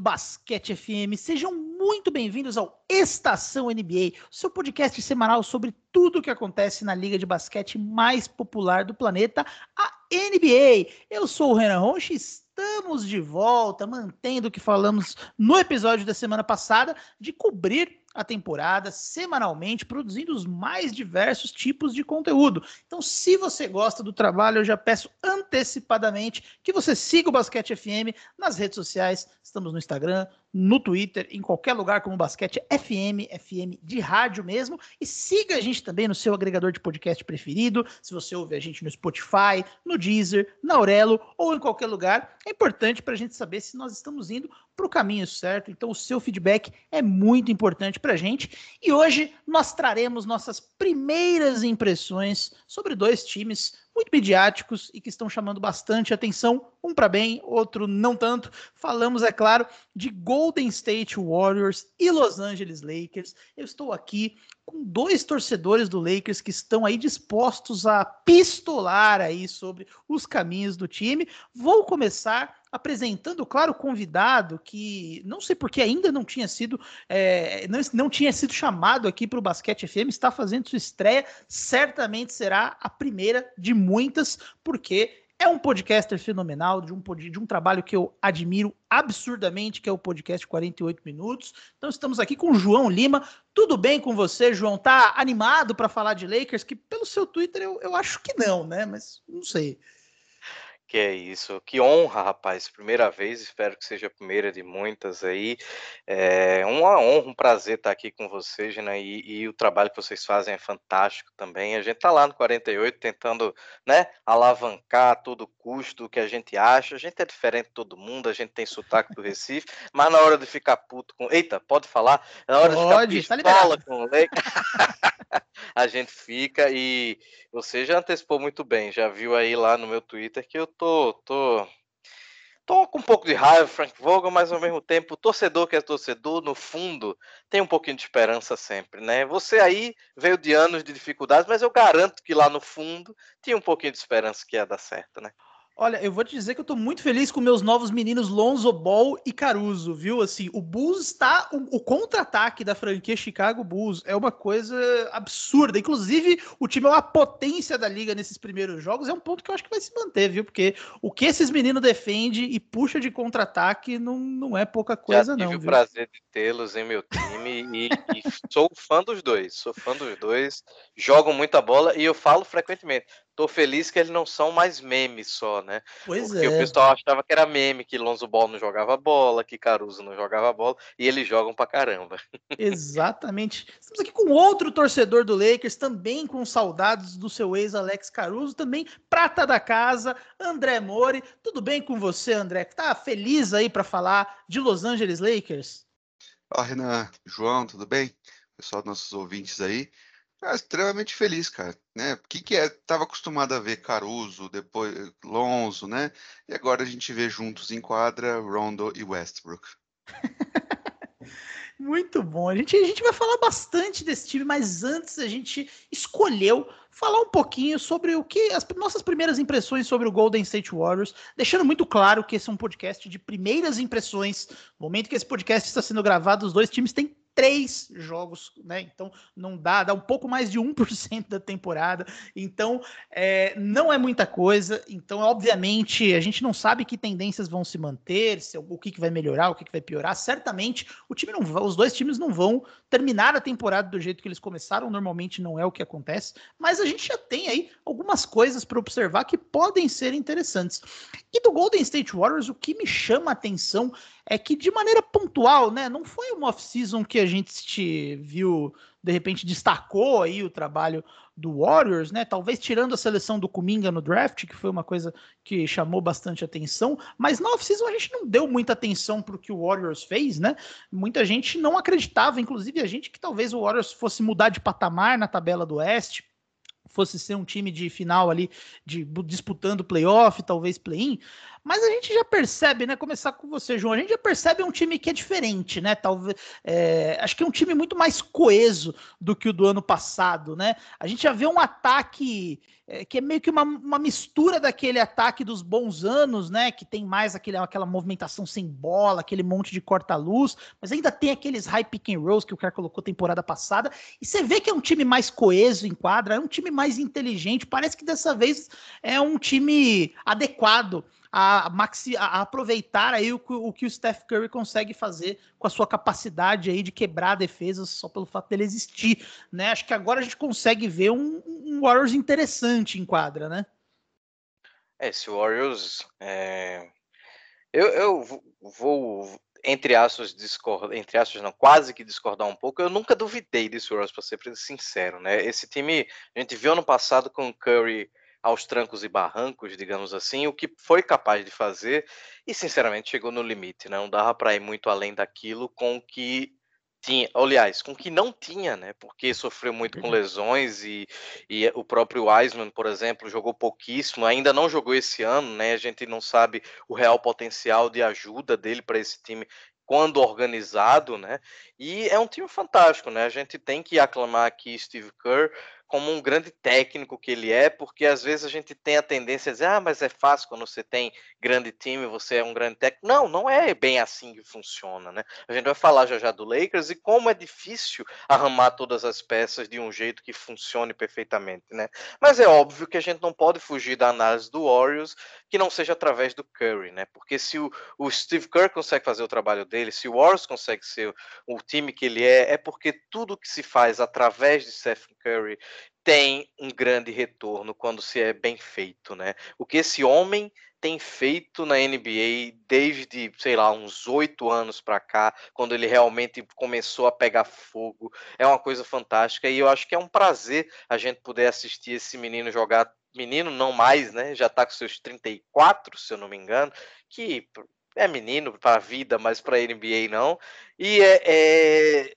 do Basquete FM! Sejam muito bem-vindos ao Estação NBA, seu podcast semanal sobre tudo o que acontece na liga de basquete mais popular do planeta, a NBA. Eu sou o Renan Ronchi, estamos de volta, mantendo o que falamos no episódio da semana passada de cobrir a temporada semanalmente, produzindo os mais diversos tipos de conteúdo. Então, se você gosta do trabalho, eu já peço antecipadamente que você siga o Basquete FM nas redes sociais. Estamos no Instagram, no Twitter, em qualquer lugar como Basquete FM, FM de rádio mesmo. E siga a gente também no seu agregador de podcast preferido. Se você ouve a gente no Spotify, no Deezer, na Aurelo ou em qualquer lugar, é importante para a gente saber se nós estamos indo para o caminho certo. Então, o seu feedback é muito importante para a gente. E hoje nós traremos nossas primeiras impressões sobre dois times muito midiáticos e que estão chamando bastante atenção, um para bem, outro não tanto. Falamos, é claro, de Golden State Warriors e Los Angeles Lakers. Eu estou aqui com dois torcedores do Lakers que estão aí dispostos a pistolar aí sobre os caminhos do time. Vou começar apresentando, claro, o convidado que não sei porque ainda não tinha sido é, não, não tinha sido chamado aqui para o Basquete FM, está fazendo sua estreia, certamente será a primeira de muitas, porque é um podcaster fenomenal, de um, de um trabalho que eu admiro absurdamente, que é o podcast 48 Minutos. Então estamos aqui com o João Lima. Tudo bem com você, João? Tá animado para falar de Lakers? Que pelo seu Twitter eu, eu acho que não, né? Mas não sei. Que é isso, que honra, rapaz. Primeira vez, espero que seja a primeira de muitas aí. É uma honra, um prazer estar aqui com vocês, né? E, e o trabalho que vocês fazem é fantástico também. A gente tá lá no 48 tentando, né, alavancar a todo custo o que a gente acha. A gente é diferente de todo mundo, a gente tem sotaque do Recife, mas na hora de ficar puto com. Eita, pode falar? Na hora pode, de ficar pistola tá com o Lake, a gente fica e você já antecipou muito bem, já viu aí lá no meu Twitter que eu tô, tô, tô com um pouco de raiva, Frank Vogel, mas ao mesmo tempo, torcedor que é torcedor, no fundo, tem um pouquinho de esperança sempre, né? Você aí veio de anos de dificuldades, mas eu garanto que lá no fundo tinha um pouquinho de esperança que ia dar certo, né? Olha, eu vou te dizer que eu tô muito feliz com meus novos meninos Lonzo Ball e Caruso, viu? Assim, o Bulls está. O, o contra-ataque da franquia Chicago Bulls é uma coisa absurda. Inclusive, o time é uma potência da liga nesses primeiros jogos. É um ponto que eu acho que vai se manter, viu? Porque o que esses meninos defendem e puxa de contra-ataque não, não é pouca coisa, Já tive não. Tive o prazer de tê-los em meu time e, e sou fã dos dois. Sou fã dos dois. Jogam muita bola e eu falo frequentemente tô feliz que eles não são mais memes só, né? Pois Porque é. o pessoal achava que era meme, que Lonzo Ball não jogava bola, que Caruso não jogava bola, e eles jogam pra caramba. Exatamente. Estamos aqui com outro torcedor do Lakers, também com saudades do seu ex Alex Caruso, também prata da casa, André Mori. Tudo bem com você, André? Tá feliz aí para falar de Los Angeles Lakers? Olá, Renan, João, tudo bem? Pessoal, nossos ouvintes aí. Ah, extremamente feliz, cara, né? O que que é? Tava acostumado a ver Caruso, depois Lonzo, né? E agora a gente vê juntos em quadra Rondo e Westbrook. Muito bom. A gente, a gente vai falar bastante desse time, mas antes a gente escolheu falar um pouquinho sobre o que as nossas primeiras impressões sobre o Golden State Warriors, deixando muito claro que esse é um podcast de primeiras impressões. No momento que esse podcast está sendo gravado, os dois times têm três jogos, né? Então não dá, dá um pouco mais de 1% da temporada. Então é, não é muita coisa. Então, obviamente, a gente não sabe que tendências vão se manter, se, o que, que vai melhorar, o que, que vai piorar. Certamente o time não os dois times não vão terminar a temporada do jeito que eles começaram. Normalmente não é o que acontece, mas a gente já tem aí algumas coisas para observar que podem ser interessantes. E do Golden State Warriors, o que me chama a atenção é que de maneira pontual, né? Não foi uma off-season que a gente viu, de repente destacou aí o trabalho do Warriors, né? Talvez tirando a seleção do Kuminga no draft, que foi uma coisa que chamou bastante atenção, mas na off-season a gente não deu muita atenção para o que o Warriors fez, né? Muita gente não acreditava, inclusive a gente, que talvez o Warriors fosse mudar de patamar na tabela do Oeste fosse ser um time de final ali, de disputando playoff, talvez play-in, Mas a gente já percebe, né? Começar com você, João. A gente já percebe um time que é diferente, né? Talvez. É, acho que é um time muito mais coeso do que o do ano passado, né? A gente já vê um ataque é, que é meio que uma, uma mistura daquele ataque dos bons anos, né? Que tem mais aquele, aquela movimentação sem bola, aquele monte de corta-luz, mas ainda tem aqueles high pick and rolls que o cara colocou temporada passada. E você vê que é um time mais coeso em quadra, é um time mais inteligente. Parece que dessa vez é um time adequado a, maxi, a aproveitar aí o, o, que o Steph Curry consegue fazer com a sua capacidade aí de quebrar defesas só pelo fato dele existir, né? Acho que agora a gente consegue ver um, um Warriors interessante em quadra, né? É, esse Warriors, é... eu, eu vou entre aspas, discordar, entre aspas, não, quase que discordar um pouco, eu nunca duvidei desse Warriors, para ser sincero, né? Esse time, a gente viu ano passado com o Curry aos trancos e barrancos, digamos assim, o que foi capaz de fazer e, sinceramente, chegou no limite, né? Não dava para ir muito além daquilo com o que tinha, aliás, com o que não tinha, né? Porque sofreu muito com lesões e, e o próprio Wiseman, por exemplo, jogou pouquíssimo, ainda não jogou esse ano, né? A gente não sabe o real potencial de ajuda dele para esse time quando organizado, né? E é um time fantástico, né? A gente tem que aclamar aqui Steve Kerr como um grande técnico que ele é, porque às vezes a gente tem a tendência a dizer, ah, mas é fácil quando você tem grande time, você é um grande técnico. Não, não é bem assim que funciona, né? A gente vai falar já já do Lakers e como é difícil arrumar todas as peças de um jeito que funcione perfeitamente, né? Mas é óbvio que a gente não pode fugir da análise do Warriors que não seja através do Curry, né? Porque se o, o Steve Kerr consegue fazer o trabalho dele, se o Warriors consegue ser o time que ele é, é porque tudo que se faz através de Stephen Curry tem um grande retorno quando se é bem feito, né? O que esse homem tem feito na NBA desde, sei lá, uns oito anos para cá, quando ele realmente começou a pegar fogo, é uma coisa fantástica e eu acho que é um prazer a gente poder assistir esse menino jogar. Menino não mais, né? Já está com seus 34, se eu não me engano, que é menino para a vida, mas para a NBA não. E é, é,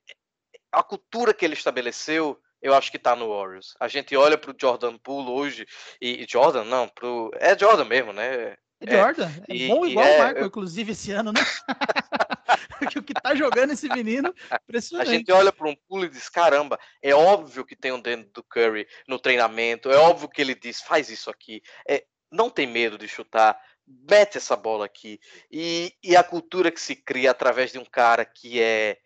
a cultura que ele estabeleceu eu acho que tá no Warriors. A gente olha pro Jordan Poole hoje, e, e Jordan, não, pro. É Jordan mesmo, né? É Jordan, é, é bom igual é, o Michael, eu... inclusive, esse ano, né? o que tá jogando esse menino, impressionante. A gente olha para um pulo e diz, caramba, é óbvio que tem um dentro do Curry no treinamento, é óbvio que ele diz, faz isso aqui, é, não tem medo de chutar, mete essa bola aqui. E, e a cultura que se cria através de um cara que é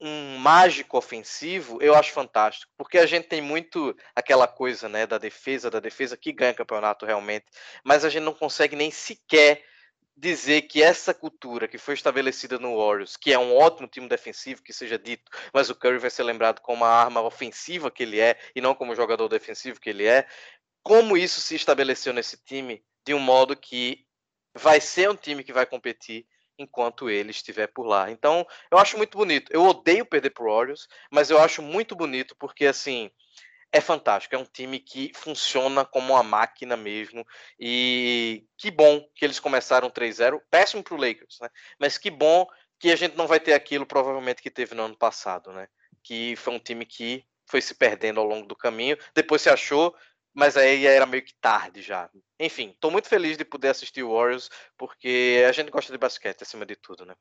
um mágico ofensivo, eu acho fantástico, porque a gente tem muito aquela coisa, né, da defesa, da defesa que ganha campeonato realmente, mas a gente não consegue nem sequer dizer que essa cultura que foi estabelecida no Warriors, que é um ótimo time defensivo, que seja dito, mas o Curry vai ser lembrado como a arma ofensiva que ele é e não como jogador defensivo que ele é, como isso se estabeleceu nesse time de um modo que vai ser um time que vai competir enquanto ele estiver por lá. Então, eu acho muito bonito. Eu odeio perder pro Warriors, mas eu acho muito bonito porque assim, é fantástico, é um time que funciona como uma máquina mesmo. E que bom que eles começaram 3-0, péssimo pro Lakers, né? Mas que bom que a gente não vai ter aquilo provavelmente que teve no ano passado, né? Que foi um time que foi se perdendo ao longo do caminho, depois se achou, mas aí era meio que tarde já. Enfim, estou muito feliz de poder assistir o Warriors, porque a gente gosta de basquete acima de tudo, né?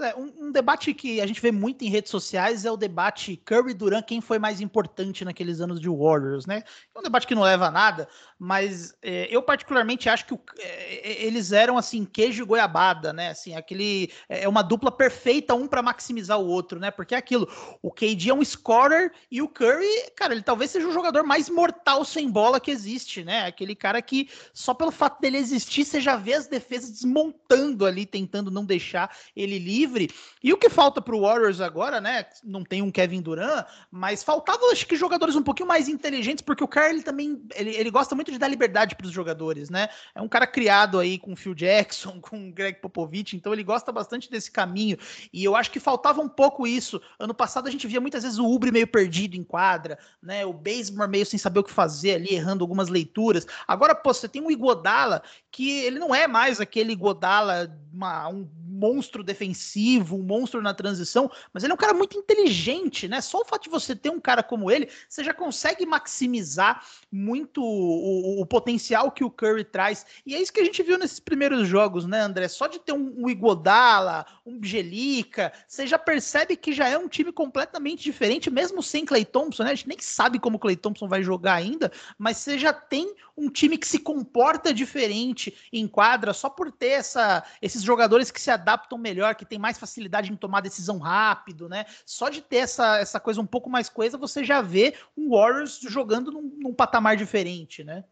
É, um, um, debate que a gente vê muito em redes sociais é o debate Curry Durant, quem foi mais importante naqueles anos de Warriors, né? É um debate que não leva a nada, mas é, eu particularmente acho que o, é, é eles eram assim queijo e goiabada, né? Assim, aquele é, é uma dupla perfeita um para maximizar o outro, né? Porque é aquilo, o KD é um scorer e o Curry, cara, ele talvez seja o jogador mais mortal sem bola que existe, né? Aquele cara que só pelo fato dele existir, você já vê as defesas desmontando ali, tentando não deixar ele livre livre. E o que falta para o Warriors agora, né? Não tem um Kevin Durant, mas faltava, acho que, jogadores um pouquinho mais inteligentes, porque o cara ele também ele, ele gosta muito de dar liberdade para os jogadores, né? É um cara criado aí com o Phil Jackson, com Greg Popovich, então ele gosta bastante desse caminho. E eu acho que faltava um pouco isso. Ano passado a gente via muitas vezes o Ubre meio perdido em quadra, né? O Bazemore meio sem saber o que fazer ali, errando algumas leituras. Agora, pô, você tem o Igodala, que ele não é mais aquele Igodala, uma, um monstro defensivo, um monstro na transição, mas ele é um cara muito inteligente, né? Só o fato de você ter um cara como ele, você já consegue maximizar muito o, o, potencial que o Curry traz. E é isso que a gente viu nesses primeiros jogos, né, André? Só de ter um, um Igodala, um Bjelica, você já percebe que já é um time completamente diferente, mesmo sem Clay Thompson, né? A gente nem sabe como o Clay Thompson vai jogar ainda, mas você já tem um time que se comporta diferente em quadra só por ter essa, esses jogadores que se adaptam melhor, que tem mais facilidade em tomar decisão rápido, né? Só de ter essa, essa coisa um pouco mais coisa, você já vê um Warriors jogando num, num patamar diferente, né?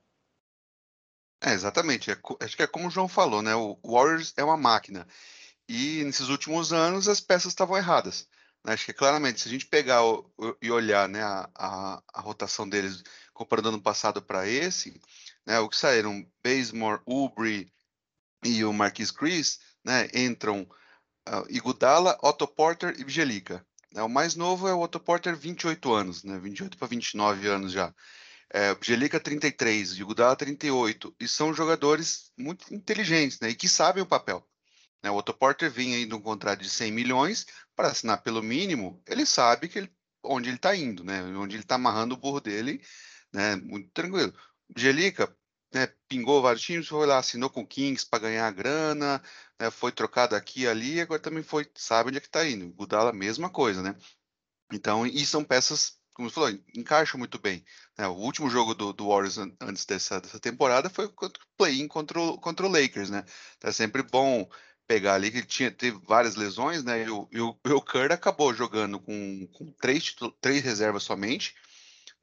É, exatamente. É, acho que é como o João falou, né? O Warriors é uma máquina. E nesses últimos anos as peças estavam erradas. Né? Acho que claramente, se a gente pegar o, o, e olhar né, a, a, a, rotação deles comparando ano passado para esse, né, o que saíram Bazemore, Ubri e o Marquis Chris, né, entram uh, Igudala, Otto Porter e Vigelica. Né? O mais novo é o Otto Porter, 28 anos, né, 28 para 29 anos já. É, Vigelica 33, Igudala 38, e são jogadores muito inteligentes, né, e que sabem o papel. Né? O Otto Porter vinha aí de um contrato de 100 milhões para assinar pelo mínimo, ele sabe que ele, onde ele está indo, né? onde ele está amarrando o burro dele, né? muito tranquilo. Gelica né, pingou vários times, foi lá, assinou com o Kings para ganhar a grana, né, foi trocado aqui e ali, agora também foi, sabe onde é que está indo. Gudala, mesma coisa, né? Então, e são peças, como você falou, encaixam muito bem. Né? O último jogo do, do Warriors antes dessa, dessa temporada foi contra o play-in contra, contra o Lakers, né? É sempre bom pegar ali, que tinha, teve várias lesões, né? E o, e o, e o Kerr acabou jogando com, com três, três reservas somente,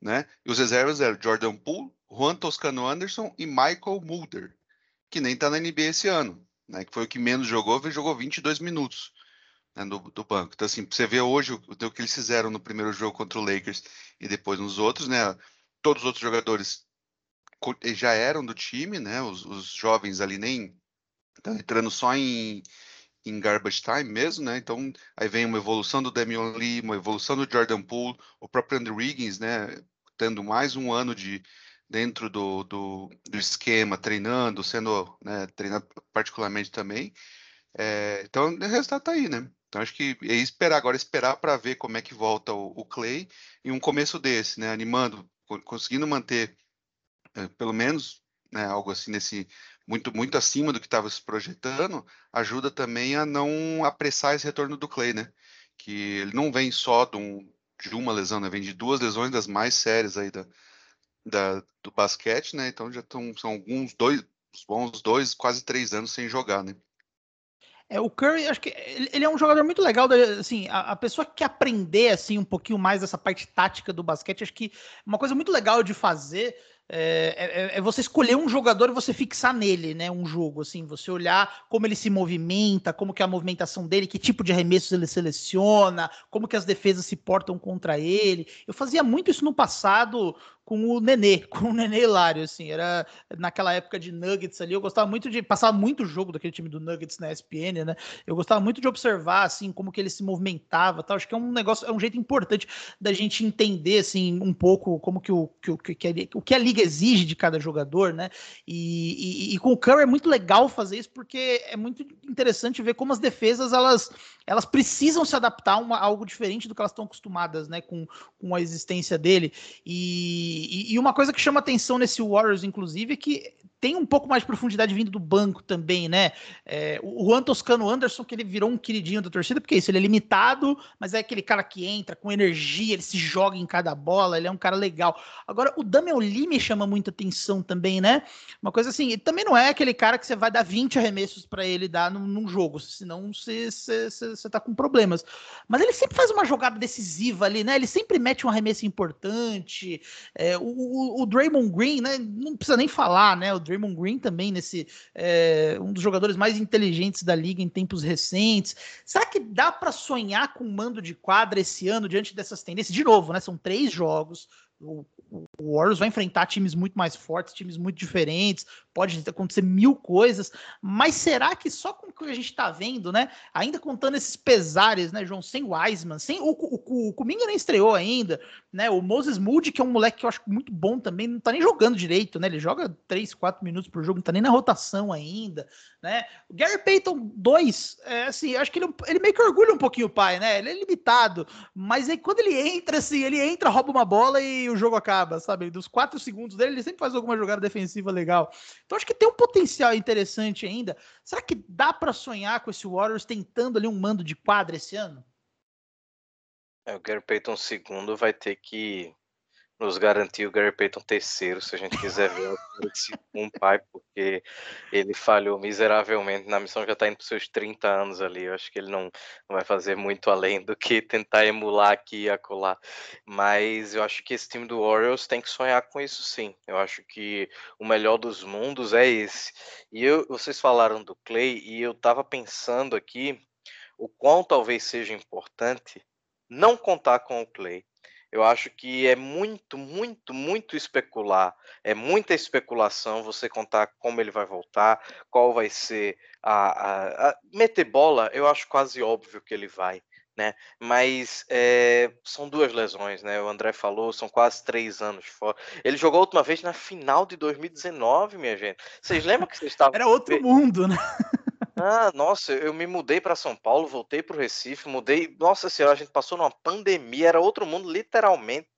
né? E os reservas eram Jordan Poole, Juan Toscano Anderson e Michael Mulder, que nem tá na NBA esse ano, né? Que foi o que menos jogou, jogou 22 minutos né, do, do banco. Então, assim, você vê hoje o, o que eles fizeram no primeiro jogo contra o Lakers e depois nos outros, né? Todos os outros jogadores já eram do time, né? Os, os jovens ali nem Tá entrando só em, em garbage time mesmo, né? Então aí vem uma evolução do Damian Lee, uma evolução do Jordan Poole, o próprio Andrew Wiggins, né? Tendo mais um ano de dentro do, do, do esquema, treinando, sendo né, treinado particularmente também. É, então o resultado tá aí, né? Então acho que é esperar agora esperar para ver como é que volta o, o, Clay e um começo desse, né? Animando, conseguindo manter é, pelo menos né, algo assim nesse muito, muito acima do que estava se projetando, ajuda também a não apressar esse retorno do Clay, né? Que ele não vem só de, um, de uma lesão, né? Vem de duas lesões das mais sérias aí da, da do basquete, né? Então já estão, são alguns dois, bons dois, quase três anos sem jogar, né? É, o Curry, acho que ele, é um jogador muito legal, assim, a, a, pessoa que aprender, assim, um pouquinho mais dessa parte tática do basquete, acho que uma coisa muito legal de fazer é, é, é, você escolher um jogador e você fixar nele, né? Um jogo, assim, você olhar como ele se movimenta, como que é a movimentação dele, que tipo de arremessos ele seleciona, como que as defesas se portam contra ele. Eu fazia muito isso no passado com o Nenê, com o Nenê Hilário, assim, era naquela época de Nuggets ali, eu gostava muito de, passar muito jogo daquele time do Nuggets na ESPN, né, eu gostava muito de observar, assim, como que ele se movimentava, tal, acho que é um negócio, é um jeito importante da gente entender, assim, um pouco como que o que, que, que, o que a liga exige de cada jogador, né, e, e, e com o Curry é muito legal fazer isso, porque é muito interessante ver como as defesas, elas, elas precisam se adaptar a, uma, a algo diferente do que elas estão acostumadas, né, com, com a existência dele, e e, uma coisa que chama atenção nesse Warriors, inclusive, é que tem um pouco mais de profundidade vindo do banco também, né? É, o Juan Toscano Anderson, que ele virou um queridinho da torcida, porque é isso, ele é limitado, mas é aquele cara que entra com energia, ele se joga em cada bola, ele é um cara legal. Agora, o Damian Lee me chama muita atenção também, né? Uma coisa assim, ele também não é aquele cara que você vai dar 20 arremessos para ele dar num, num, jogo, senão você, você, você tá com problemas. Mas ele sempre faz uma jogada decisiva ali, né? Ele sempre mete um arremesso importante. É, o, o, o Draymond Green, né? Não precisa nem falar, né? O Draymond Green também nesse é, um dos jogadores mais inteligentes da liga em tempos recentes. Será que dá para sonhar com um mando de quadra esse ano diante dessas tendências? De novo, né? São três jogos. O Warriors vai enfrentar times muito mais fortes, times muito diferentes, pode acontecer mil coisas, mas será que só com o que a gente está vendo, né? Ainda contando esses pesares, né, João, sem Wiseman, sem o, o, o Kuminga nem estreou ainda, né? O Moses Moody, que é um moleque que eu acho muito bom também, não tá nem jogando direito, né? Ele joga 3, 4 minutos por jogo, não tá nem na rotação ainda, né? O Gary Payton 2, é, assim, acho que ele, ele meio que orgulha um pouquinho o pai, né? Ele é limitado, mas aí quando ele entra, assim, ele entra, rouba uma bola e o jogo acaba, sabe? Dos 4 segundos dele, ele sempre faz alguma jogada defensiva legal. Então acho que tem um potencial interessante ainda. Será que dá para sonhar com esse Warriors tentando ali um mando de quadra esse ano? É, o Gary Payton segundo vai ter que nos garantir o Gary Payton terceiro, se a gente quiser ver um pai, porque ele falhou miseravelmente na missão, já está indo para seus 30 anos ali. Eu acho que ele não, não, vai fazer muito além do que tentar emular aqui e acolá. Mas eu acho que esse time do Orioles tem que sonhar com isso sim. Eu acho que o melhor dos mundos é esse. E eu, vocês falaram do Clay, e eu estava pensando aqui o quão talvez seja importante não contar com o Clay eu acho que é muito, muito, muito especular. É muita especulação você contar como ele vai voltar, qual vai ser a, a, a meter bola. Eu acho quase óbvio que ele vai. Né? Mas é, são duas lesões, né? O André falou, são quase três anos fora. Ele jogou a última vez na final de 2019, minha gente. Vocês lembram que vocês estavam. Era outro mundo, né? Ah, nossa, eu me mudei para São Paulo, voltei para o Recife, mudei. Nossa senhora, a gente passou numa pandemia, era outro mundo, literalmente,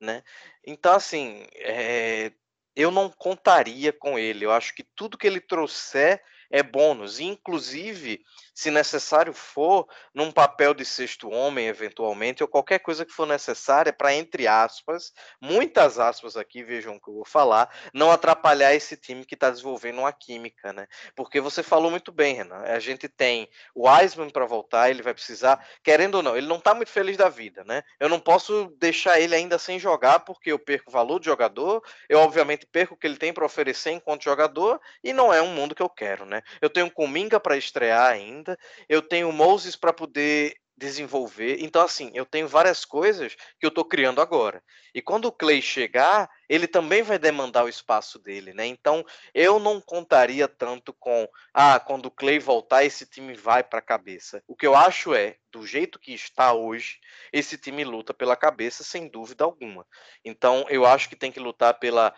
né? Então, assim, é, eu não contaria com ele. Eu acho que tudo que ele trouxer é bônus. Inclusive, se necessário for, num papel de sexto homem, eventualmente, ou qualquer coisa que for necessária para, entre aspas, muitas aspas aqui, vejam o que eu vou falar, não atrapalhar esse time que está desenvolvendo uma química, né? Porque você falou muito bem, Renan. A gente tem o Wiseman para voltar, ele vai precisar, querendo ou não, ele não está muito feliz da vida, né? Eu não posso deixar ele ainda sem jogar, porque eu perco o valor de jogador, eu obviamente perco o que ele tem para oferecer enquanto jogador, e não é um mundo que eu quero, né? Eu tenho Cominga para estrear ainda ainda. Eu tenho Moses para poder desenvolver. Então, assim, eu tenho várias coisas que eu estou criando agora. E quando o Clay chegar, ele também vai demandar o espaço dele, né? Então, eu não contaria tanto com, ah, quando o Clay voltar, esse time vai para a cabeça. O que eu acho é, do jeito que está hoje, esse time luta pela cabeça, sem dúvida alguma. Então, eu acho que tem que lutar pela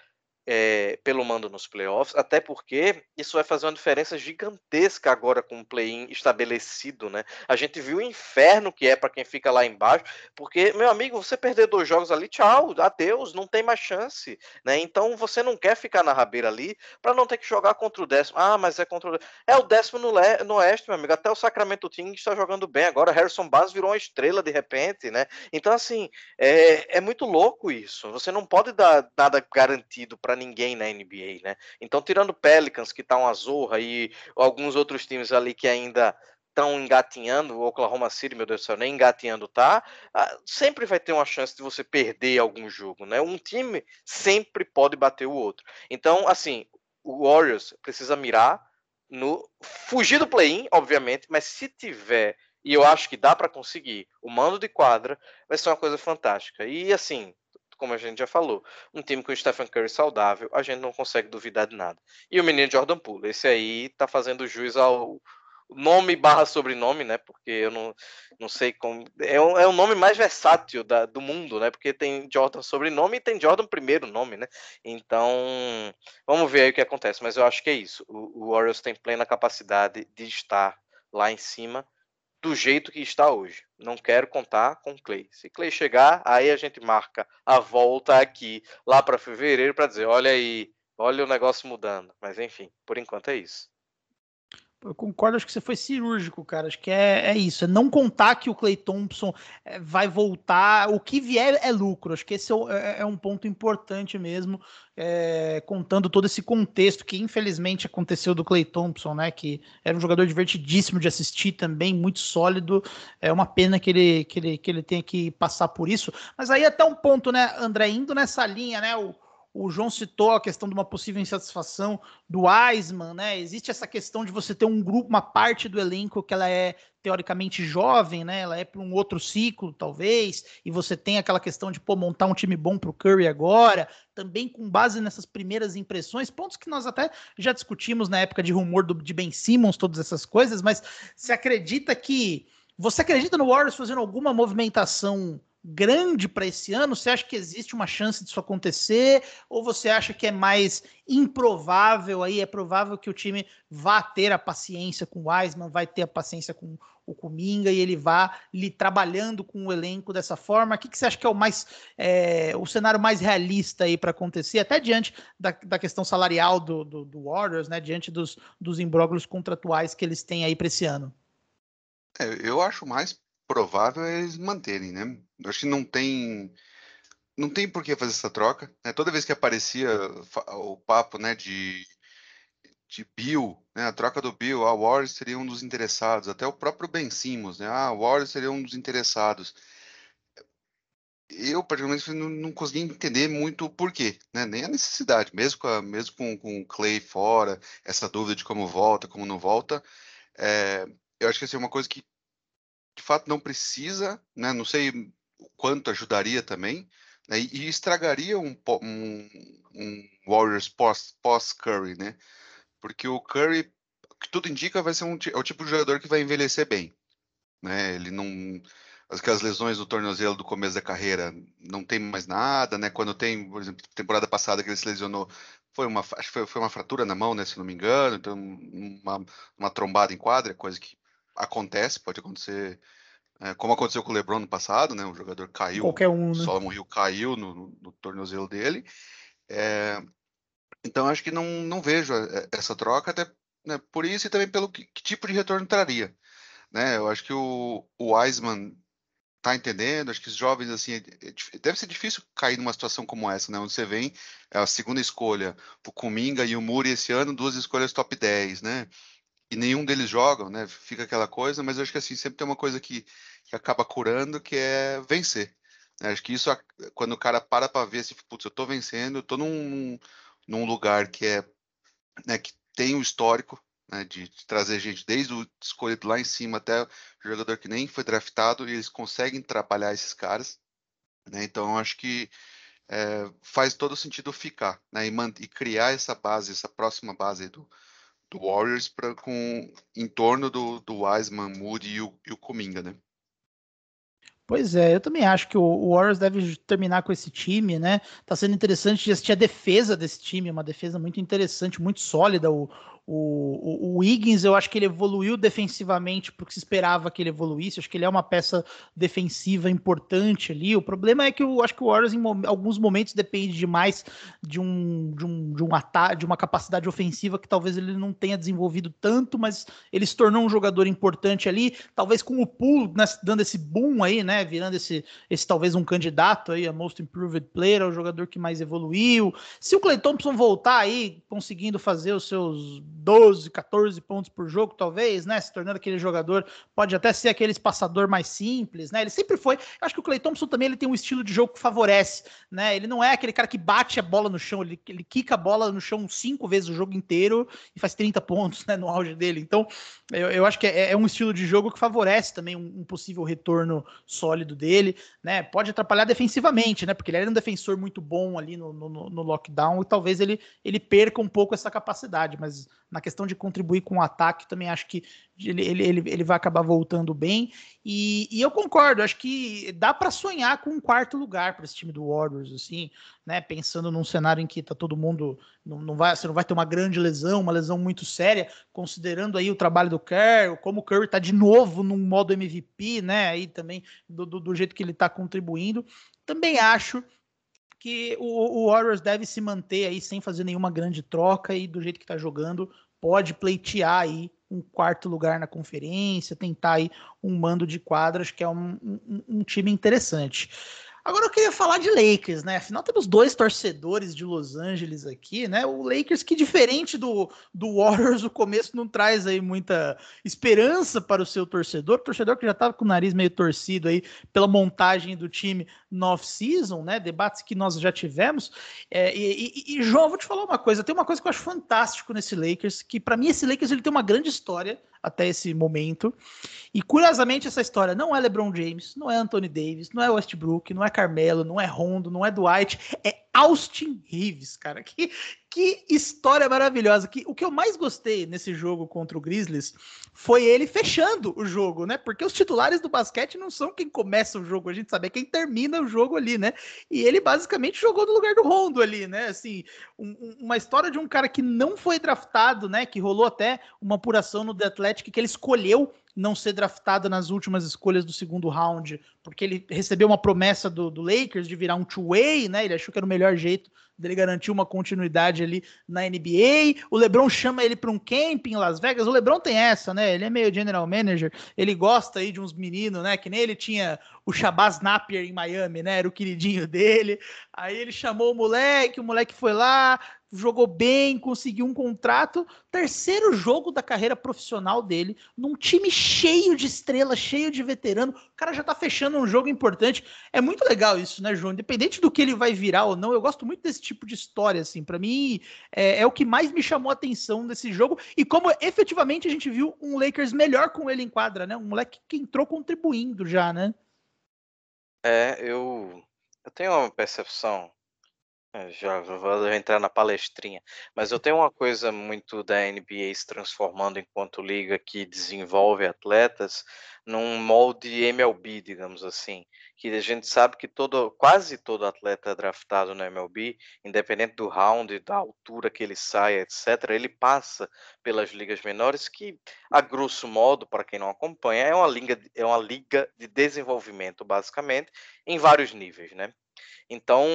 é, pelo mando nos playoffs, até porque isso vai fazer uma diferença gigantesca agora com o play-in estabelecido, né? A gente viu o inferno que é para quem fica lá embaixo, porque, meu amigo, você perder dois jogos ali, tchau, adeus, não tem mais chance, né? Então você não quer ficar na rabeira ali para não ter que jogar contra o décimo. Ah, mas é contra o... É o décimo no, le... no oeste, meu amigo, até o Sacramento King está jogando bem agora, Harrison Barnes virou uma estrela de repente, né? Então, assim, é, é muito louco isso, você não pode dar nada garantido para para ninguém na NBA, né? Então, tirando Pelicans, que tá uma zorra, e alguns outros times ali que ainda estão engatinhando, o Oklahoma City, meu Deus do céu, nem engatinhando tá, ah, sempre vai ter uma chance de você perder algum jogo, né? Um time sempre pode bater o outro. Então, assim, o Warriors precisa mirar no fugir do play-in, obviamente, mas se tiver e eu acho que dá para conseguir o mando de quadra, vai ser uma coisa fantástica. E assim, como a gente já falou, um time com o Stephen Curry saudável, a gente não consegue duvidar de nada. E o menino Jordan Poole, esse aí tá fazendo jus ao nome barra sobrenome, né? Porque eu não, não sei como. É o, é o nome mais versátil da, do mundo, né? Porque tem Jordan sobrenome e tem Jordan primeiro nome, né? Então, vamos ver aí o que acontece. Mas eu acho que é isso. O, o Warriors tem plena capacidade de estar lá em cima do jeito que está hoje. Não quero contar com Clay. Se Clay chegar, aí a gente marca a volta aqui lá para fevereiro para dizer, olha aí, olha o negócio mudando. Mas enfim, por enquanto é isso. Eu concordo, acho que você foi cirúrgico, cara. Acho que é, é isso. É não contar que o Clay Thompson é, vai voltar. O que vier é lucro. Acho que esse é, é, é um ponto importante mesmo. É, contando todo esse contexto que infelizmente aconteceu do Clay Thompson, né? Que era um jogador divertidíssimo de assistir também, muito sólido. É uma pena que ele, que ele, que ele tenha que passar por isso. Mas aí até um ponto, né, André, indo nessa linha, né? O, O João citou a questão de uma possível insatisfação do Wiseman, né? Existe essa questão de você ter um grupo, uma parte do elenco que ela é teoricamente jovem, né? Ela é para um outro ciclo, talvez, e você tem aquela questão de pô, montar um time bom para o Curry agora, também com base nessas primeiras impressões, pontos que nós até já discutimos na época de rumor do, de Ben Simmons, todas essas coisas, mas você acredita que você acredita no Warriors fazendo alguma movimentação grande para esse ano? Você acha que existe uma chance disso acontecer? Ou você acha que é mais improvável aí? É provável que o time vá ter a paciência com o Wiseman, vai ter a paciência com o Kuminga e ele vá lhe trabalhando com o elenco dessa forma? O que, que você acha que é o mais é, o cenário mais realista aí para acontecer, até diante da, da questão salarial do, do, do, Warriors, né? Diante dos, dos imbróglios contratuais que eles têm aí para esse ano? É, eu acho mais provável é eles manterem, né? Eu acho que não tem não tem por que fazer essa troca. Né? Toda vez que aparecia o papo, né, de de Bill, né, a troca do Bill, a ah, Warriors seria um dos interessados, até o próprio Ben Simmons, né, ah, Warriors seria um dos interessados. Eu, particularmente, não, não consegui entender muito o porquê, né, nem a necessidade, mesmo com, a, mesmo com, com o Clay fora, essa dúvida de como volta, como não volta, é, eu acho que assim, é uma coisa que de fato não precisa, né? Não sei o quanto ajudaria também, né? e, estragaria um, um, um Warriors pós, pós né? Porque o Curry, que tudo indica, vai ser um, é o tipo de jogador que vai envelhecer bem, né? Ele não aquelas lesões do tornozelo do começo da carreira não tem mais nada, né? Quando tem, por exemplo, temporada passada que ele se lesionou, foi uma, acho que foi, foi uma fratura na mão, né? Se não me engano, então uma, uma trombada em quadra, coisa que acontece, pode acontecer, é, como aconteceu com o LeBron no passado, né? O jogador caiu, qualquer um, né? Solomon Hill caiu no, no, no tornozelo dele. É, então acho que não, não vejo é, essa troca, até né, por isso e também pelo que, que, tipo de retorno traria. Né? Eu acho que o, o Wiseman tá entendendo, acho que os jovens, assim, é, é, deve ser difícil cair numa situação como essa, né? Onde você vem, é a segunda escolha, o Kuminga e o Muri esse ano, duas escolhas top 10, né? E nenhum deles jogam, né? Fica aquela coisa, mas eu acho que assim sempre tem uma coisa que, que acaba curando, que é vencer. Né? Acho que isso, quando o cara para para ver, assim, putz, eu tô vencendo, eu tô num, num lugar que é, né, que tem o histórico, né, de, de, trazer gente desde o escolhido lá em cima até o jogador que nem foi draftado, e eles conseguem trabalhar esses caras, né? Então eu acho que é, faz todo sentido ficar, né? E, e criar essa base, essa próxima base do, do Warriors para com em torno do, do Wiseman, Moody e o, e o Kuminga, né? Pois é, eu também acho que o Warriors deve terminar com esse time, né? Tá sendo interessante assistir a defesa desse time, uma defesa muito interessante, muito sólida. O, o, o, o Higgins, eu acho que ele evoluiu defensivamente porque se esperava que ele evoluísse. Acho que ele é uma peça defensiva importante ali. O problema é que eu acho que o Warriors, em alguns momentos, depende demais de um, de um, de um ataque, de uma capacidade ofensiva que talvez ele não tenha desenvolvido tanto, mas ele se tornou um jogador importante ali. Talvez com o pool né, dando esse boom aí, né? Virando esse, esse talvez um candidato aí a Most Improved Player, é o jogador que mais evoluiu. Se o Clay Thompson voltar aí, conseguindo fazer os seus 12, 14 pontos por jogo, talvez, né? Se tornando aquele jogador, pode até ser aquele espaçador mais simples, né? Ele sempre foi. Acho que o Clay Thompson também ele tem um estilo de jogo que favorece, né? Ele não é aquele cara que bate a bola no chão, ele, ele quica a bola no chão cinco vezes o jogo inteiro e faz 30 pontos, né? No auge dele. Então, eu, eu acho que é, é, um estilo de jogo que favorece também um, um, possível retorno sólido dele, né? Pode atrapalhar defensivamente, né? Porque ele era um defensor muito bom ali no, no, no lockdown e talvez ele, ele perca um pouco essa capacidade, mas na questão de contribuir com o ataque, também acho que ele, ele, ele vai acabar voltando bem. E, e eu concordo, acho que dá para sonhar com um quarto lugar para esse time do Warriors, assim, né? Pensando num cenário em que tá todo mundo. Não, não vai, você não vai ter uma grande lesão, uma lesão muito séria, considerando aí o trabalho do Kerr, como o Curry tá de novo num modo MVP, né? Aí também do, do, do jeito que ele está contribuindo. Também acho que o, o, Warriors deve se manter aí sem fazer nenhuma grande troca e do jeito que está jogando pode pleitear aí um quarto lugar na conferência, tentar aí um mando de quadras, que é um, um, um time interessante. Agora eu queria falar de Lakers, né? Afinal, temos dois torcedores de Los Angeles aqui, né? O Lakers, que diferente do, do Warriors, o começo não traz aí muita esperança para o seu torcedor. Torcedor que já estava com o nariz meio torcido aí pela montagem do time no off-season, né? Debates que nós já tivemos. É, e, e, e, João, vou te falar uma coisa. Tem uma coisa que eu acho fantástico nesse Lakers, que para mim esse Lakers ele tem uma grande história até esse momento. E curiosamente essa história não é LeBron James, não é Anthony Davis, não é Westbrook, não é Carmelo, não é Rondo, não é Dwight, é Austin Reeves, cara. Que, que história maravilhosa. Que, o que eu mais gostei nesse jogo contra o Grizzlies foi ele fechando o jogo, né? Porque os titulares do basquete não são quem começa o jogo, a gente sabe é quem termina o jogo ali, né? E ele basicamente jogou no lugar do Rondo ali, né? Assim, um, uma história de um cara que não foi draftado, né? Que rolou até uma apuração no The Athletic que ele escolheu não ser draftado nas últimas escolhas do segundo round, porque ele recebeu uma promessa do, do Lakers de virar um two-way, né? Ele achou que era o melhor jeito dele garantir uma continuidade ali na NBA. O LeBron chama ele para um camping em Las Vegas. O LeBron tem essa, né? Ele é meio general manager. Ele gosta aí de uns meninos, né? Que nem ele tinha o Shabazz Napier em Miami, né? Era o queridinho dele. Aí ele chamou o moleque, o moleque foi lá, jogou bem, conseguiu um contrato. Terceiro jogo da carreira profissional dele, num time cheio de estrelas, cheio de veterano. O cara já tá fechando um jogo importante. É muito legal isso, né, João? Independente do que ele vai virar ou não, eu gosto muito desse tipo de história, assim. para mim, é, é, o que mais me chamou a atenção desse jogo. E como efetivamente a gente viu um Lakers melhor com ele em quadra, né? Um moleque que entrou contribuindo já, né? É, eu, eu tenho uma percepção é, já vou entrar na palestrinha. Mas eu tenho uma coisa muito da NBA se transformando enquanto liga que desenvolve atletas num molde MLB, digamos assim. Que a gente sabe que todo, quase todo atleta draftado no MLB, independente do round, da altura que ele sai, etc., ele passa pelas ligas menores, que, a grosso modo, para quem não acompanha, é uma liga, é uma liga de desenvolvimento, basicamente, em vários níveis, né? Então,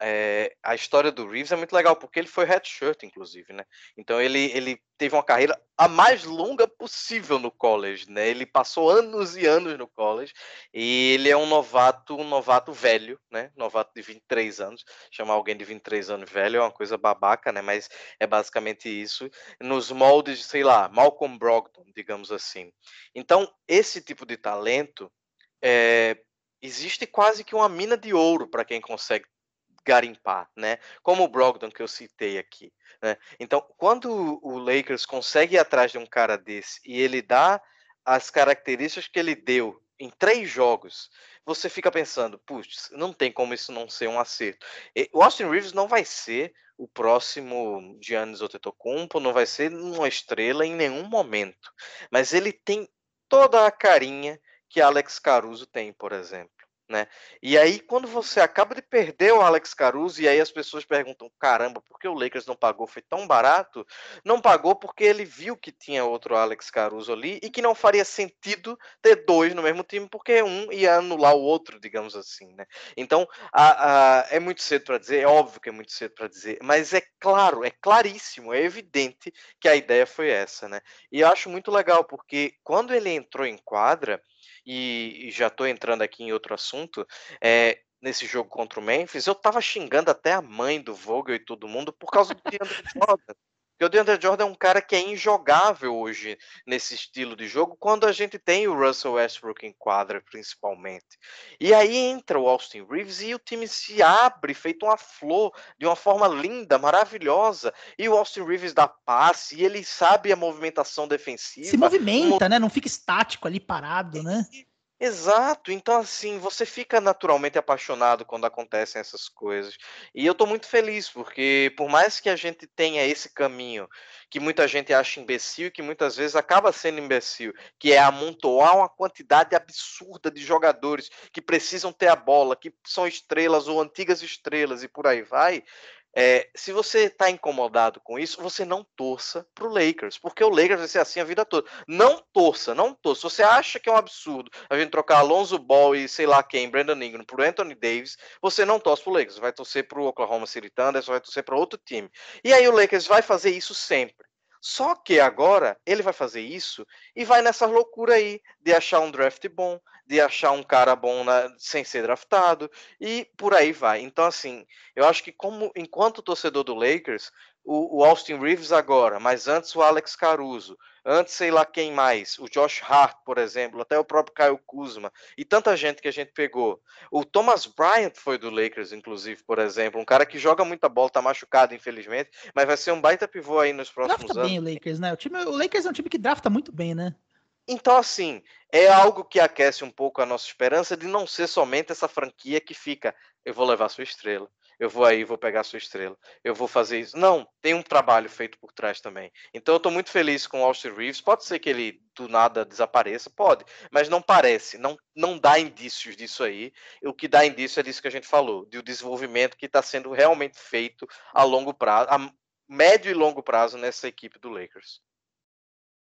é, a história do Reeves é muito legal, porque ele foi redshirt, inclusive, né? Então, ele, ele teve uma carreira a mais longa possível no college, né? Ele passou anos e anos no college, e ele é um novato, um novato velho, né? Novato de 23 anos. Chamar alguém de 23 anos velho é uma coisa babaca, né? Mas é basicamente isso. Nos moldes, sei lá, Malcolm Brogdon, digamos assim. Então, esse tipo de talento... É, existe quase que uma mina de ouro para quem consegue garimpar, né? Como o Brogdon que eu citei aqui, né? Então, quando o Lakers consegue ir atrás de um cara desse e ele dá as características que ele deu em três jogos, você fica pensando, putz, não tem como isso não ser um acerto. O Austin Reeves não vai ser o próximo Giannis Antetokounmpo, não vai ser uma estrela em nenhum momento, mas ele tem toda a carinha que Alex Caruso tem, por exemplo. Né? E aí, quando você acaba de perder o Alex Caruso, e aí as pessoas perguntam: caramba, por que o Lakers não pagou? Foi tão barato? Não pagou porque ele viu que tinha outro Alex Caruso ali e que não faria sentido ter dois no mesmo time, porque um ia anular o outro, digamos assim. Né? Então, a, a, é muito cedo para dizer, é óbvio que é muito cedo para dizer, mas é claro, é claríssimo, é evidente que a ideia foi essa. Né? E eu acho muito legal, porque quando ele entrou em quadra e, já estou entrando aqui em outro assunto, é, nesse jogo contra o Memphis, eu estava xingando até a mãe do Vogel e todo mundo por causa do DeAndre Jordan. Porque o DeAndre Jordan é um cara que é injogável hoje nesse estilo de jogo, quando a gente tem o Russell Westbrook em quadra, principalmente. E aí entra o Austin Reeves e o time se abre, feito uma flor, de uma forma linda, maravilhosa. E o Austin Reeves dá passe, e ele sabe a movimentação defensiva. Se movimenta, né? Não fica estático ali parado, né? Exato, então assim, você fica naturalmente apaixonado quando acontecem essas coisas. E eu tô muito feliz, porque por mais que a gente tenha esse caminho que muita gente acha imbecil e que muitas vezes acaba sendo imbecil, que é amontoar uma quantidade absurda de jogadores que precisam ter a bola, que são estrelas ou antigas estrelas e por aí vai, é, se você está incomodado com isso, você não torça para o Lakers, porque o Lakers vai ser assim a vida toda. Não torça, não torça. Se você acha que é um absurdo a gente trocar Alonso Ball e sei lá quem, Brandon Ingram, por Anthony Davis, você não torce para o Lakers, vai torcer para o Oklahoma City Thunder, vai torcer para outro time. E aí o Lakers vai fazer isso sempre. Só que agora ele vai fazer isso e vai nessa loucura aí de achar um draft bom, de achar um cara bom na, sem ser draftado e por aí vai. Então, assim, eu acho que como enquanto torcedor do Lakers, o, o, Austin Reeves agora, mas antes o Alex Caruso, antes sei lá quem mais, o Josh Hart, por exemplo, até o próprio Kyle Kuzma e tanta gente que a gente pegou. O Thomas Bryant foi do Lakers, inclusive, por exemplo, um cara que joga muita bola, tá machucado, infelizmente, mas vai ser um baita pivô aí nos próximos drafta anos. bem o Lakers, né? O, time, o Lakers é um time que drafta muito bem, né? Então, assim, é algo que aquece um pouco a nossa esperança de não ser somente essa franquia que fica, eu vou levar sua estrela, eu vou aí, vou pegar sua estrela, eu vou fazer isso. Não, tem um trabalho feito por trás também. Então eu estou muito feliz com o Austin Reeves. Pode ser que ele do nada desapareça, pode, mas não parece, não, não dá indícios disso aí. O que dá indício é disso que a gente falou, do desenvolvimento que está sendo realmente feito a longo prazo, a médio e longo prazo nessa equipe do Lakers.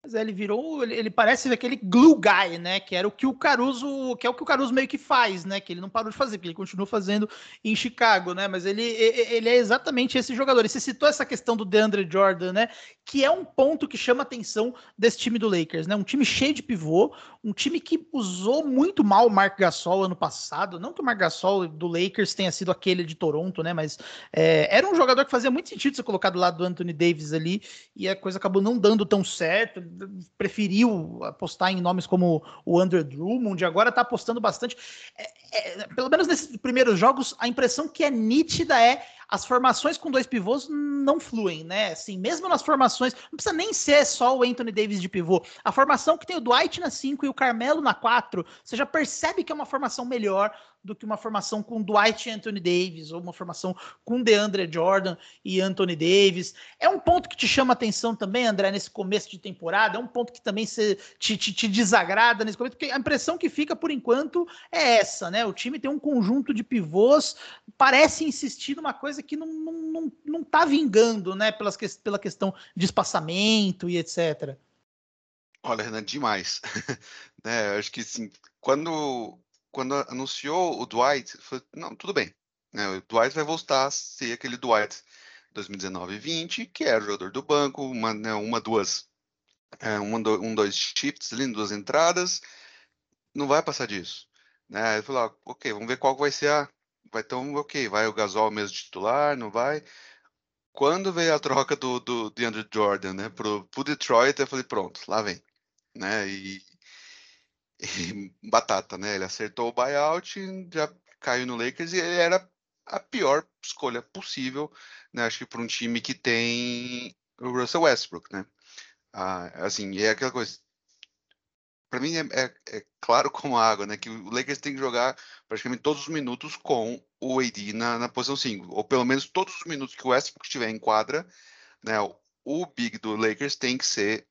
Mas é, ele virou, ele, ele, parece aquele glue guy, né? Que era o que o Caruso, que é o que o Caruso meio que faz, né? Que ele não parou de fazer, porque ele continua fazendo em Chicago, né? Mas ele, ele é exatamente esse jogador. E você citou essa questão do DeAndre Jordan, né? Que é um ponto que chama atenção desse time do Lakers, né? Um time cheio de pivô, um time que usou muito mal o Mark Gasol ano passado. Não que o Mark Gasol do Lakers tenha sido aquele de Toronto, né? Mas é, era um jogador que fazia muito sentido ser colocado do lado do Anthony Davis ali, e a coisa acabou não dando tão certo preferiu apostar em nomes como o Andrew Drummond, agora está apostando bastante. É, é, pelo menos nesses primeiros jogos, a impressão que é nítida é as formações com dois pivôs não fluem, né? Assim, mesmo nas formações, não precisa nem ser só o Anthony Davis de pivô. A formação que tem o Dwight na 5 e o Carmelo na 4, você já percebe que é uma formação melhor do que uma formação com Dwight e Anthony Davis, ou uma formação com DeAndre Jordan e Anthony Davis. É um ponto que te chama atenção também, André, nesse começo de temporada, é um ponto que também te, te, te desagrada nesse começo, porque a impressão que fica por enquanto é essa, né? O time tem um conjunto de pivôs, parece insistir numa coisa que não, não, não, não tá vingando, né? Pelas, pela questão de espaçamento e etc. Olha, Renan, demais. né, acho que assim, quando quando anunciou o Dwight, falei, não, tudo bem. Né, o Dwight vai voltar a ser aquele Dwight 2019 20, que era jogador do banco, uma, né, uma duas, é, uma, um, dois shifts ali, duas entradas, não vai passar disso. Né? Eu falei, ah, ok, vamos ver qual vai ser a. Vai então, ok, vai o Gasol mesmo titular, não vai. Quando veio a troca do, do DeAndre Jordan, né, pro, pro Detroit, eu falei, pronto, lá vem. Né? E batata, né? Ele acertou o buyout, já caiu no Lakers e ele era a pior escolha possível, né? Acho que para um time que tem o Russell Westbrook, né? Ah, assim, é aquela coisa. Para mim é, é, é, claro como água, né? Que o Lakers tem que jogar praticamente todos os minutos com o AD na, na posição 5, ou pelo menos todos os minutos que o Westbrook estiver em quadra, né? O big do Lakers tem que ser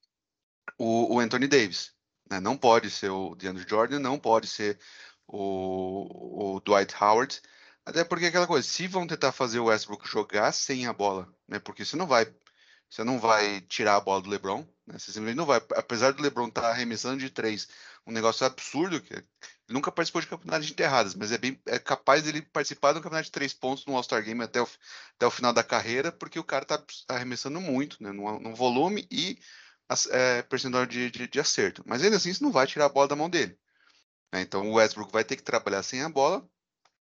o, o Anthony Davis. Né? Não pode ser o DeAndre Jordan, não pode ser o, o Dwight Howard. Até porque aquela coisa, se vão tentar fazer o Westbrook jogar sem a bola, né? Porque você não vai, você não vai tirar a bola do LeBron, né? Você simplesmente não vai, apesar do LeBron estar tá arremessando de três, um negócio absurdo que ele nunca participou de campeonato de enterradas, mas é bem é capaz dele participar do campeonato de três pontos no All-Star Game até o, até o final da carreira, porque o cara está arremessando muito, né? No, no volume e é, percentual de, de, de, acerto. Mas ainda assim, isso não vai tirar a bola da mão dele. Né? Então o Westbrook vai ter que trabalhar sem a bola.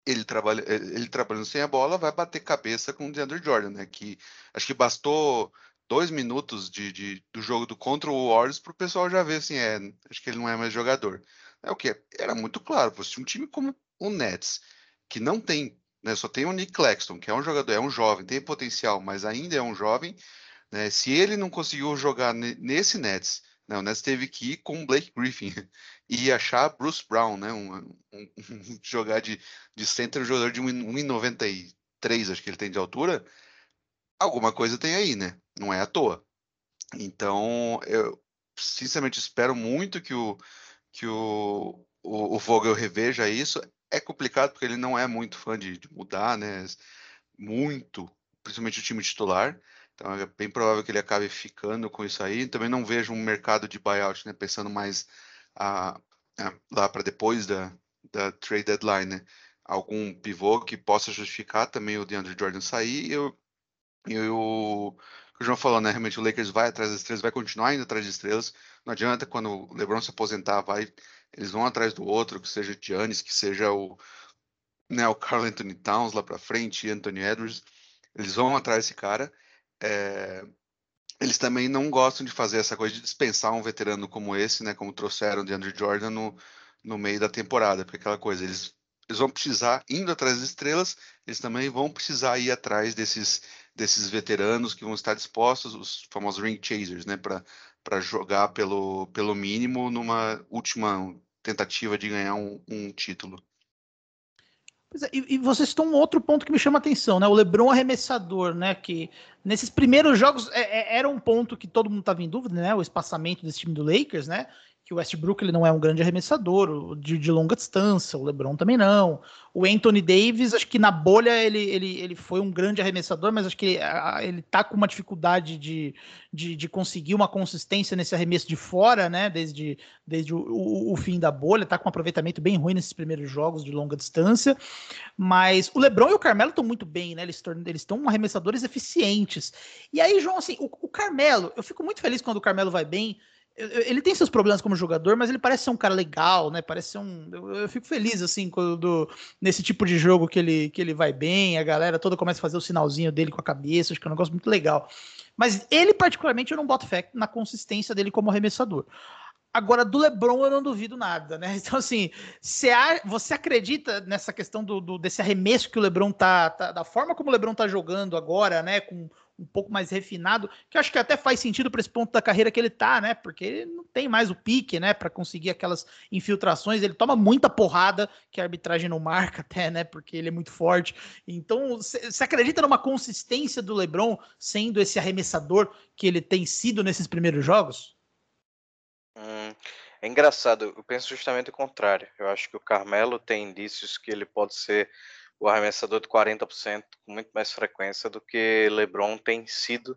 Ele, trabalha, ele trabalhando sem a bola vai bater cabeça com o DeAndre Jordan, né? Que acho que bastou dois minutos de, de do jogo do contra o Warriors para o pessoal já ver assim, é, acho que ele não é mais jogador. É o que era muito claro. Se um time como o Nets que não tem, né, só tem o Nick Claxton, que é um jogador, é um jovem, tem potencial, mas ainda é um jovem, né? Se ele não conseguiu jogar nesse Nets, né? o Nets teve que ir com o Blake Griffin e achar Bruce Brown, né? Um, um, um, jogar de, de center, um jogador de 1,93, acho que ele tem de altura. Alguma coisa tem aí, né? Não é à toa. Então, eu sinceramente espero muito que o, que o, o, o Vogel reveja isso. É complicado porque ele não é muito fã de, de mudar, né? Muito, principalmente o time titular. Então é bem provável que ele acabe ficando com isso aí. Também não vejo um mercado de buyout, né? Pensando mais a, a, lá para depois da, da trade deadline, né? Algum pivô que possa justificar também o DeAndre Jordan sair e, eu, e o o João falou, né? Realmente o Lakers vai atrás das estrelas, vai continuar indo atrás de estrelas. Não adianta quando o LeBron se aposentar, vai, eles vão atrás do outro, que seja Giannis, que seja o, né, o Carl Anthony Towns lá para frente, Anthony Edwards. Eles vão atrás desse cara. É, eles também não gostam de fazer essa coisa de dispensar um veterano como esse, né? Como trouxeram de Andrew Jordan no, no meio da temporada, porque aquela coisa, eles, eles vão precisar, indo atrás das estrelas, eles também vão precisar ir atrás desses, desses veteranos que vão estar dispostos, os famosos ring chasers, né? Para jogar pelo, pelo mínimo numa última tentativa de ganhar um, um título. É, e, e vocês estão um outro ponto que me chama a atenção, né? O LeBron arremessador, né? Que nesses primeiros jogos é, é, era um ponto que todo mundo estava em dúvida, né? O espaçamento desse time do Lakers, né? Que o Westbrook ele não é um grande arremessador de, de, longa distância, o LeBron também não. O Anthony Davis, acho que na bolha ele, ele, ele foi um grande arremessador, mas acho que ele, tá com uma dificuldade de, de, de, conseguir uma consistência nesse arremesso de fora, né? Desde, desde o, o, o, fim da bolha, tá com um aproveitamento bem ruim nesses primeiros jogos de longa distância. Mas o LeBron e o Carmelo estão muito bem, né? Eles estão arremessadores eficientes. E aí, João, assim, o, o Carmelo, eu fico muito feliz quando o Carmelo vai bem ele tem seus problemas como jogador, mas ele parece ser um cara legal, né? Parece ser um. Eu, eu, fico feliz, assim, quando nesse tipo de jogo que ele, que ele vai bem, a galera toda começa a fazer o sinalzinho dele com a cabeça, acho que é um negócio muito legal. Mas ele, particularmente, eu não boto fé na consistência dele como arremessador. Agora, do Lebron eu não duvido nada, né? Então, assim, você acredita nessa questão do, do, desse arremesso que o Lebron tá, tá, Da forma como o Lebron tá jogando agora, né? Com um pouco mais refinado, que acho que até faz sentido para esse ponto da carreira que ele tá, né? Porque ele não tem mais o pique, né, para conseguir aquelas infiltrações. Ele toma muita porrada que a arbitragem não marca até, né? Porque ele é muito forte. Então, você acredita numa consistência do LeBron sendo esse arremessador que ele tem sido nesses primeiros jogos? Hum, é engraçado, eu penso justamente o contrário. Eu acho que o Carmelo tem indícios que ele pode ser o arremessador de 40% com muito mais frequência do que LeBron tem sido,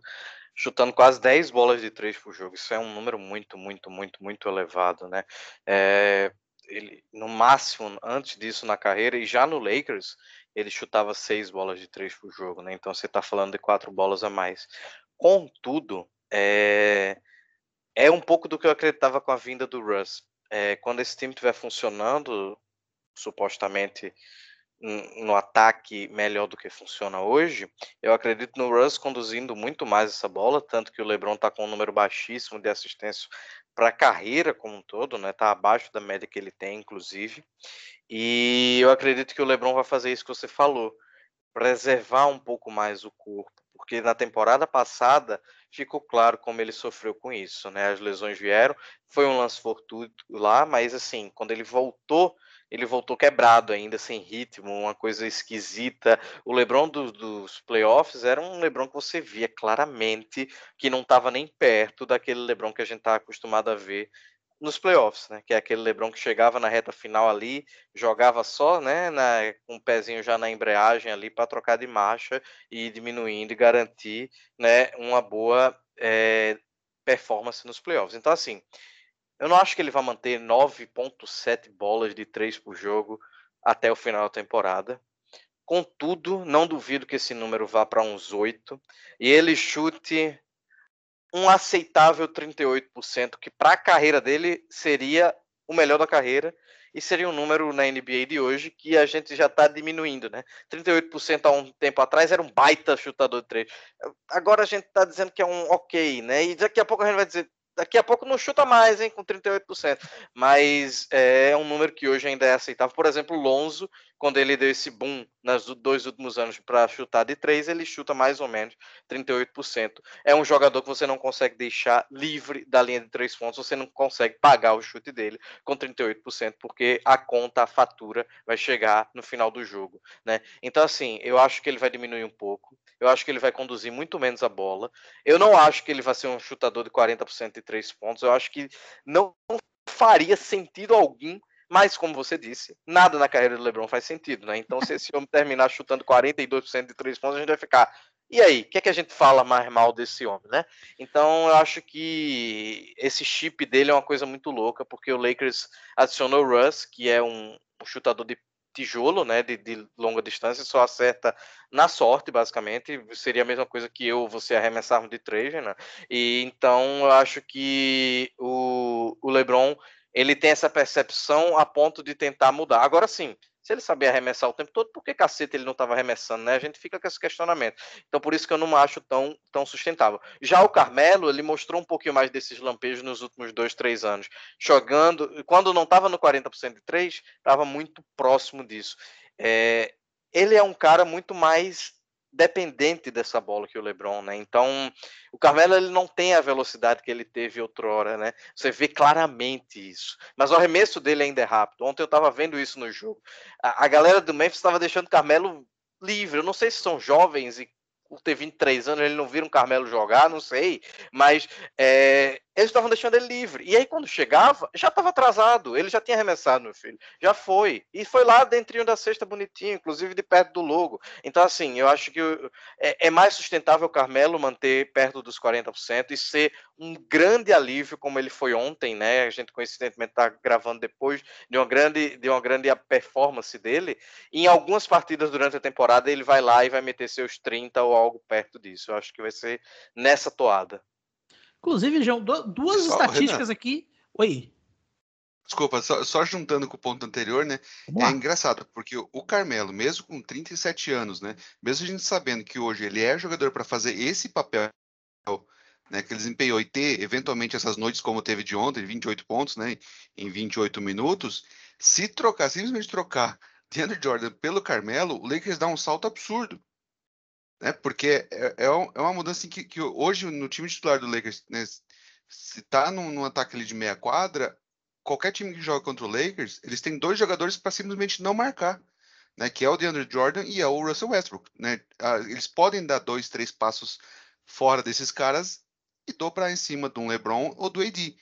chutando quase 10 bolas de 3 por jogo. Isso é um número muito, muito, muito, muito elevado, né? É, ele, no máximo, antes disso na carreira, e já no Lakers, ele chutava 6 bolas de 3 por jogo, né? Então você está falando de 4 bolas a mais. Contudo, é, é um pouco do que eu acreditava com a vinda do Russ. É, quando esse time estiver funcionando, supostamente no ataque melhor do que funciona hoje, eu acredito no Russ conduzindo muito mais essa bola, tanto que o LeBron está com um número baixíssimo de assistência para a carreira como um todo, né? Tá abaixo da média que ele tem, inclusive. E eu acredito que o LeBron vai fazer isso que você falou, preservar um pouco mais o corpo, porque na temporada passada ficou claro como ele sofreu com isso, né? As lesões vieram, foi um lance fortuito lá, mas assim, quando ele voltou ele voltou quebrado ainda, sem ritmo, uma coisa esquisita. O LeBron do, dos playoffs era um LeBron que você via claramente que não estava nem perto daquele LeBron que a gente está acostumado a ver nos playoffs, né? Que é aquele LeBron que chegava na reta final ali, jogava só, né, na, com o pezinho já na embreagem ali para trocar de marcha e ir diminuindo e garantir, né, uma boa é, performance nos playoffs. Então, assim, eu não acho que ele vai manter 9.7 bolas de 3 por jogo até o final da temporada. Contudo, não duvido que esse número vá para uns 8 e ele chute um aceitável 38%, que para a carreira dele seria o melhor da carreira e seria um número na NBA de hoje que a gente já está diminuindo, né? 38% há um tempo atrás era um baita chutador de três. Agora a gente está dizendo que é um ok, né? E daqui a pouco a gente vai dizer daqui a pouco não chuta mais, hein, com 38%. Mas é, um número que hoje ainda é aceitável. Por exemplo, o Lonzo, quando ele deu esse boom nos dois últimos anos para chutar de três, ele chuta mais ou menos 38%. É um jogador que você não consegue deixar livre da linha de três pontos, você não consegue pagar o chute dele com 38%, porque a conta, a fatura vai chegar no final do jogo, né? Então, assim, eu acho que ele vai diminuir um pouco. Eu acho que ele vai conduzir muito menos a bola. Eu não acho que ele vai ser um chutador de 40% de três pontos. Eu acho que não faria sentido algum mas, como você disse, nada na carreira do LeBron faz sentido, né? Então, se esse homem terminar chutando 42% de três pontos, a gente vai ficar. E aí, o que, é que a gente fala mais mal desse homem, né? Então, eu acho que esse chip dele é uma coisa muito louca, porque o Lakers adicionou o Russ, que é um, um chutador de tijolo, né, de, de, longa distância, só acerta na sorte, basicamente. Seria a mesma coisa que eu, você arremessarmos de três, né? E então eu acho que o, o LeBron ele tem essa percepção a ponto de tentar mudar. Agora sim, se ele sabia arremessar o tempo todo, por que cacete ele não estava arremessando, né? A gente fica com esse questionamento. Então, por isso que eu não acho tão, tão sustentável. Já o Carmelo, ele mostrou um pouquinho mais desses lampejos nos últimos dois, três anos. Jogando, quando não estava no 40% de três, estava muito próximo disso. É, ele é um cara muito mais dependente dessa bola que o LeBron, né? Então, o Carmelo ele não tem a velocidade que ele teve outrora, né? Você vê claramente isso. Mas o arremesso dele ainda é rápido. Ontem eu estava vendo isso no jogo. A, a galera do Memphis estava deixando o Carmelo livre. Eu não sei se são jovens e por ter 23 anos, ele não viram um Carmelo jogar, não sei, mas é, eles estavam deixando ele livre. E aí, quando chegava, já estava atrasado. Ele já tinha arremessado, meu filho. Já foi. E foi lá dentro da cesta bonitinho, inclusive de perto do logo. Então, assim, eu acho que é, é mais sustentável o Carmelo manter perto dos 40% e ser um grande alívio, como ele foi ontem, né? A gente, coincidentemente, está gravando depois de uma grande, de uma grande performance dele. Em algumas partidas durante a temporada, ele vai lá e vai meter seus 30 ou algo perto disso. Eu acho que vai ser nessa toada. Inclusive, João, duas só, estatísticas Renan. aqui. Oi. Desculpa, só, só, juntando com o ponto anterior, né? É engraçado, porque o Carmelo, mesmo com 37 anos, né? Mesmo a gente sabendo que hoje ele é jogador para fazer esse papel, né? Que ele desempenhou e ter, eventualmente, essas noites como teve de ontem, 28 pontos, né? Em 28 minutos, se trocar, simplesmente trocar DeAndre Jordan pelo Carmelo, o Lakers dá um salto absurdo né? Porque é, é, é uma mudança assim, que, que, hoje no time titular do Lakers, né, se tá num, num, ataque ali de meia quadra, qualquer time que joga contra o Lakers, eles têm dois jogadores para simplesmente não marcar, né? Que é o DeAndre Jordan e é o Russell Westbrook, né? Eles podem dar dois, três passos fora desses caras e dobrar em cima de um LeBron ou do AD,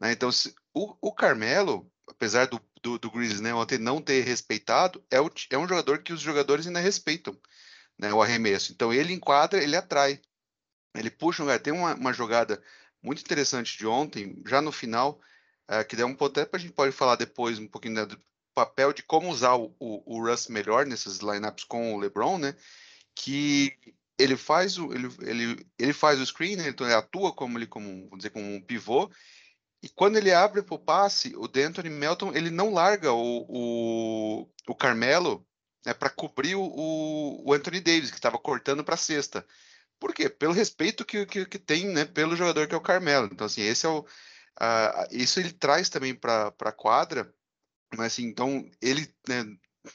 né? Então, se, o, o Carmelo, apesar do, do, do Grizzlies né, ontem não ter respeitado, é, o, é um jogador que os jogadores ainda respeitam né, o arremesso. Então ele enquadra, ele atrai. Ele puxa um lugar. Tem uma, uma jogada muito interessante de ontem, já no final, uh, que deu um até para a gente pode falar depois um pouquinho né, do papel de como usar o, o, o Russ melhor nesses lineups com o LeBron, né? Que ele faz o ele, ele, ele faz o screen, né, então ele atua como ele como vamos dizer como um pivô. E quando ele abre para o passe, o D'Anthony Melton ele não larga o, o, o Carmelo né, para cobrir o, o, Anthony Davis, que estava cortando para a cesta. Por quê? Pelo respeito que, que, que, tem né, pelo jogador que é o Carmelo. Então, assim, esse é o. Uh, isso ele traz também para a quadra, mas assim, então ele, né,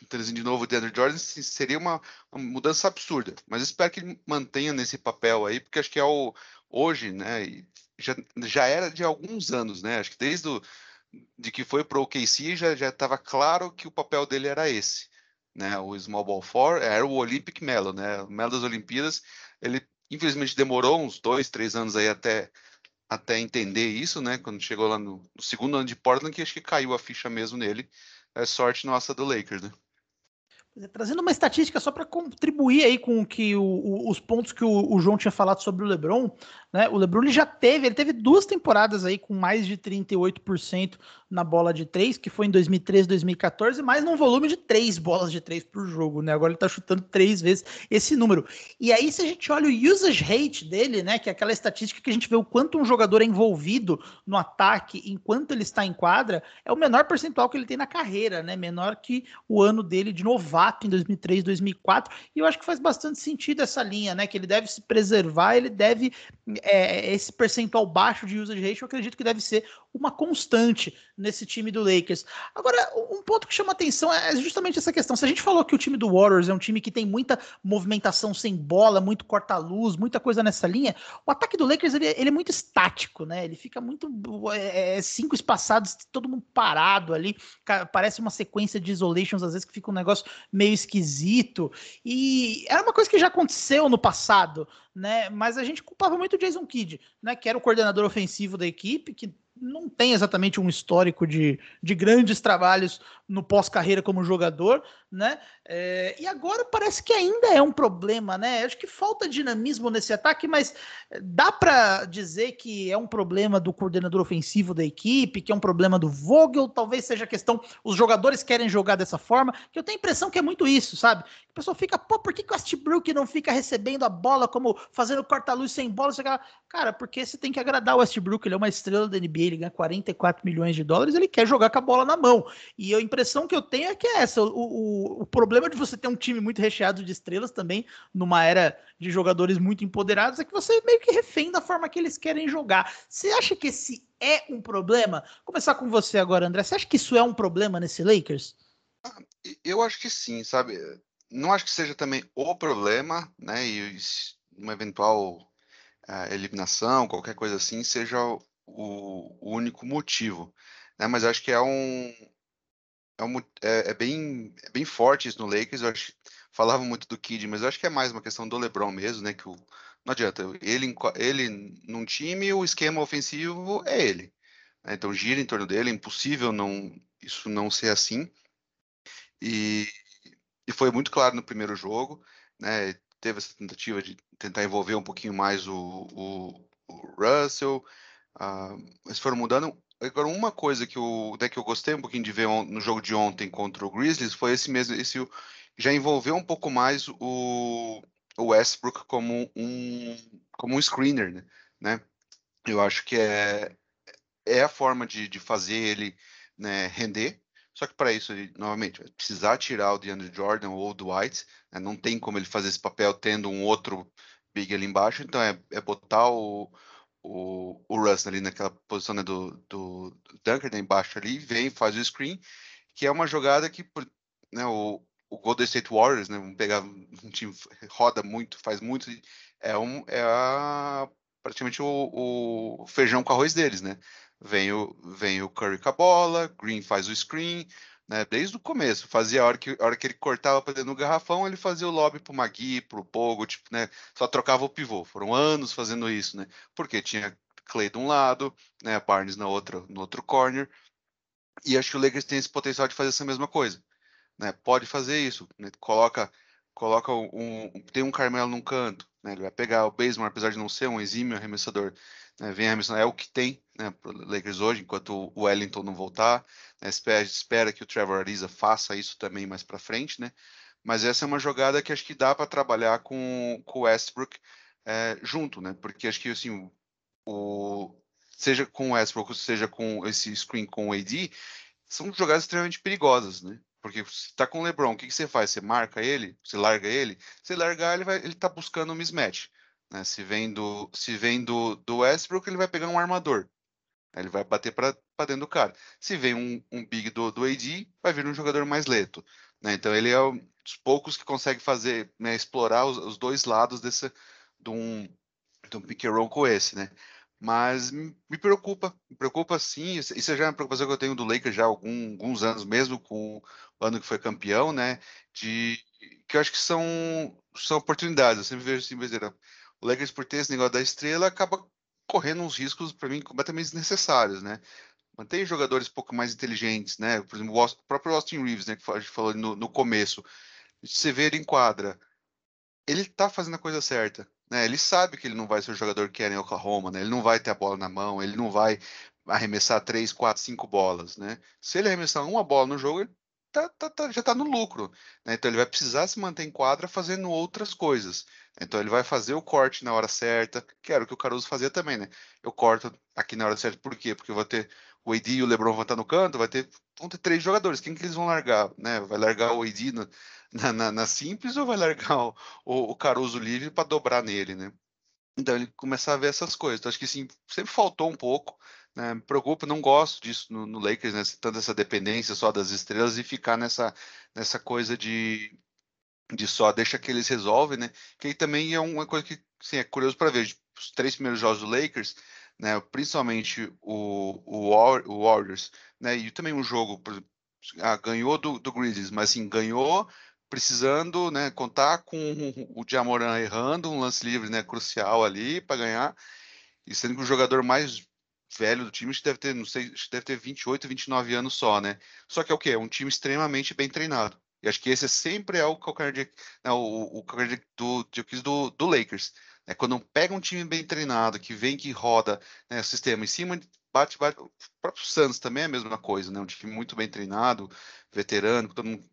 trazendo de novo o DeAndre Jordan, seria uma, uma, mudança absurda. Mas espero que ele mantenha nesse papel aí, porque acho que é o hoje, né? Já, já era de alguns anos, né? Acho que desde o, de que foi para o OKC já já estava claro que o papel dele era esse né? O Small Ball 4 era o Olympic Melo, né? O Melo das Olimpíadas. Ele infelizmente demorou uns dois, três anos aí até até entender isso, né? Quando chegou lá no, no segundo ano de Portland, que acho que caiu a ficha mesmo nele. É sorte nossa do Lakers, né? Trazendo uma estatística só para contribuir aí com que o, o, os pontos que o, o, João tinha falado sobre o LeBron, né? O LeBron ele já teve, ele teve duas temporadas aí com mais de 38% na bola de três, que foi em 2013, 2014, mas num volume de três bolas de três por jogo, né? Agora ele tá chutando três vezes esse número. E aí se a gente olha o usage rate dele, né, que é aquela estatística que a gente vê o quanto um jogador é envolvido no ataque enquanto ele está em quadra, é o menor percentual que ele tem na carreira, né? Menor que o ano dele de novato em 2003, 2004. E eu acho que faz bastante sentido essa linha, né? Que ele deve se preservar, ele deve é, esse percentual baixo de usage rate, eu acredito que deve ser uma constante nesse time do Lakers. Agora, um ponto que chama atenção é justamente essa questão. Se a gente falou que o time do Warriors é um time que tem muita movimentação sem bola, muito corta-luz, muita coisa nessa linha, o ataque do Lakers ele, ele é muito estático, né? Ele fica muito é, é, cinco espaçados, todo mundo parado ali, parece uma sequência de isolations às vezes que fica um negócio meio esquisito. E era uma coisa que já aconteceu no passado, né? Mas a gente culpava muito o Jason Kidd, né? Que era o coordenador ofensivo da equipe, que não tem exatamente um histórico de, de grandes trabalhos no pós-carreira como jogador, né? É, e agora parece que ainda é um problema, né? Acho que falta dinamismo nesse ataque, mas dá para dizer que é um problema do coordenador ofensivo da equipe, que é um problema do Vogel, talvez seja questão, os jogadores querem jogar dessa forma, que eu tenho a impressão que é muito isso, sabe? A pessoa fica, pô, por que, que o Westbrook não fica recebendo a bola como fazendo corta-luz sem bola? Cara, porque você tem que agradar o Westbrook, ele é uma estrela da NBA, ele ganha 44 milhões de dólares, ele quer jogar com a bola na mão. E a impressão que eu tenho é que é essa, o, o, o problema de você ter um time muito recheado de estrelas também, numa era de jogadores muito empoderados, é que você meio que refém da forma que eles querem jogar. Você acha que esse é um problema? Começar com você agora, André. Você acha que isso é um problema nesse Lakers? Ah, eu acho que sim, sabe? não acho que seja também o problema, né? E uma eventual uh, eliminação, qualquer coisa assim, seja o, o único motivo, né? Mas acho que é um é, um, é, é, bem, é bem forte isso no Lakers. Eu acho, falava muito do Kid, mas eu acho que é mais uma questão do LeBron mesmo, né? Que o, não adianta ele ele num time o esquema ofensivo é ele, né? então gira em torno dele. É impossível não isso não ser assim. E e foi muito claro no primeiro jogo, né? Teve essa tentativa de tentar envolver um pouquinho mais o, o, o Russell, uh, eles foram mudando. Agora, uma coisa que, o, né, que eu gostei um pouquinho de ver no jogo de ontem contra o Grizzlies foi esse mesmo, esse já envolveu um pouco mais o, o Westbrook como um, como um screener, né? Eu acho que é, é a forma de, de fazer ele né, render, só que para isso, ele, novamente, vai precisar tirar o DeAndre Jordan ou o Dwight. Né? Não tem como ele fazer esse papel tendo um outro big ali embaixo. Então é, é botar o, o, o Russ ali naquela posição né, do, do, Dunker né, embaixo ali, vem, faz o screen, que é uma jogada que né, o, o Golden State Warriors, né, vamos pegar um time roda muito, faz muito, é, um, é a, praticamente o, o feijão com arroz deles, né? vem o, vem o Curry com a bola, Green faz o screen, né? Desde o começo, fazia a hora que, a hora que ele cortava para dentro do garrafão, ele fazia o lobby pro Magui, pro Pogo, tipo, né? Só trocava o pivô. Foram anos fazendo isso, né? Porque tinha Clay de um lado, né? Barnes na outra, no outro corner. E acho que o Lakers tem esse potencial de fazer essa mesma coisa, né? Pode fazer isso, né? Coloca coloca um, tem um Carmelo num canto, né? Ele vai pegar o Basemore, apesar de não ser um exímio arremessador, né, vem a é o que tem né, para Lakers hoje, enquanto o Wellington não voltar. Né, espera, espera, que o Trevor Ariza faça isso também mais para frente, né? Mas essa é uma jogada que acho que dá para trabalhar com, com o Westbrook é, junto, né? Porque acho que assim, o, seja com o Westbrook, seja com esse screen com o AD, são jogadas extremamente perigosas, né? Porque está com o LeBron, o que, que você faz? Você marca ele? Você larga ele? Se largar, ele vai, ele está buscando um mismatch. Né? Se vem, do, se vem do, do Westbrook, ele vai pegar um armador. Ele vai bater para dentro do cara. Se vem um, um big do, do AD, vai vir um jogador mais lento. Né? Então ele é um dos poucos que consegue fazer, né, explorar os, os, dois lados desse, de um, de um pick and roll com esse, né? Mas me preocupa, me preocupa sim. Isso já é uma preocupação que eu tenho do Lakers já há algum, alguns anos, mesmo com o ano que foi campeão, né? De que eu acho que são, são oportunidades. Eu sempre vejo assim, o Lakers, por ter esse negócio da estrela, acaba correndo uns riscos, para mim, completamente desnecessários, né? Mantém jogadores um pouco mais inteligentes, né? Por exemplo, o próprio Austin Reeves, né, que a gente falou no, no começo. Você vê ele em quadra, ele tá fazendo a coisa certa, né? Ele sabe que ele não vai ser o jogador que era em Oklahoma, né? Ele não vai ter a bola na mão, ele não vai arremessar três, quatro, cinco bolas, né? Se ele arremessar uma bola no jogo, ele tá, tá, tá, já está no lucro. Né? Então ele vai precisar se manter em quadra fazendo outras coisas. Então ele vai fazer o corte na hora certa, que era o que o Caruso fazia também, né? Eu corto aqui na hora certa, por quê? Porque eu vou ter o AD e o LeBron vão estar no canto, vai ter, vão ter três jogadores. Quem que eles vão largar? Né? Vai largar o AD na, na, na, na simples ou vai largar o, o, Caruso livre para dobrar nele, né? Então ele começar a ver essas coisas. Então acho que sim, sempre faltou um pouco né, me preocupa, não gosto disso no, no Lakers, né, tanto essa dependência só das estrelas e ficar nessa, nessa coisa de, de só deixa que eles resolvem, né? Que aí também é uma coisa que sim, é curioso para ver. Os três primeiros jogos do Lakers, né, principalmente o, o, o Warriors, né, e também um jogo, ah, ganhou do, do Grizzlies, mas assim, ganhou precisando né, contar com o Jamoran errando um lance livre né, crucial ali para ganhar, e sendo que o jogador mais velho do time, acho que deve ter, não sei, acho que deve ter 28, 29 anos só, né? Só que é o quê? É um time extremamente bem treinado. E acho que esse é sempre é o calcanhar né, o, o do, do, do Lakers. Né? Quando pega um time bem treinado, que vem, que roda né, o sistema em cima, bate, bate. O próprio Santos também é a mesma coisa, né? Um time muito bem treinado, veterano, todo mundo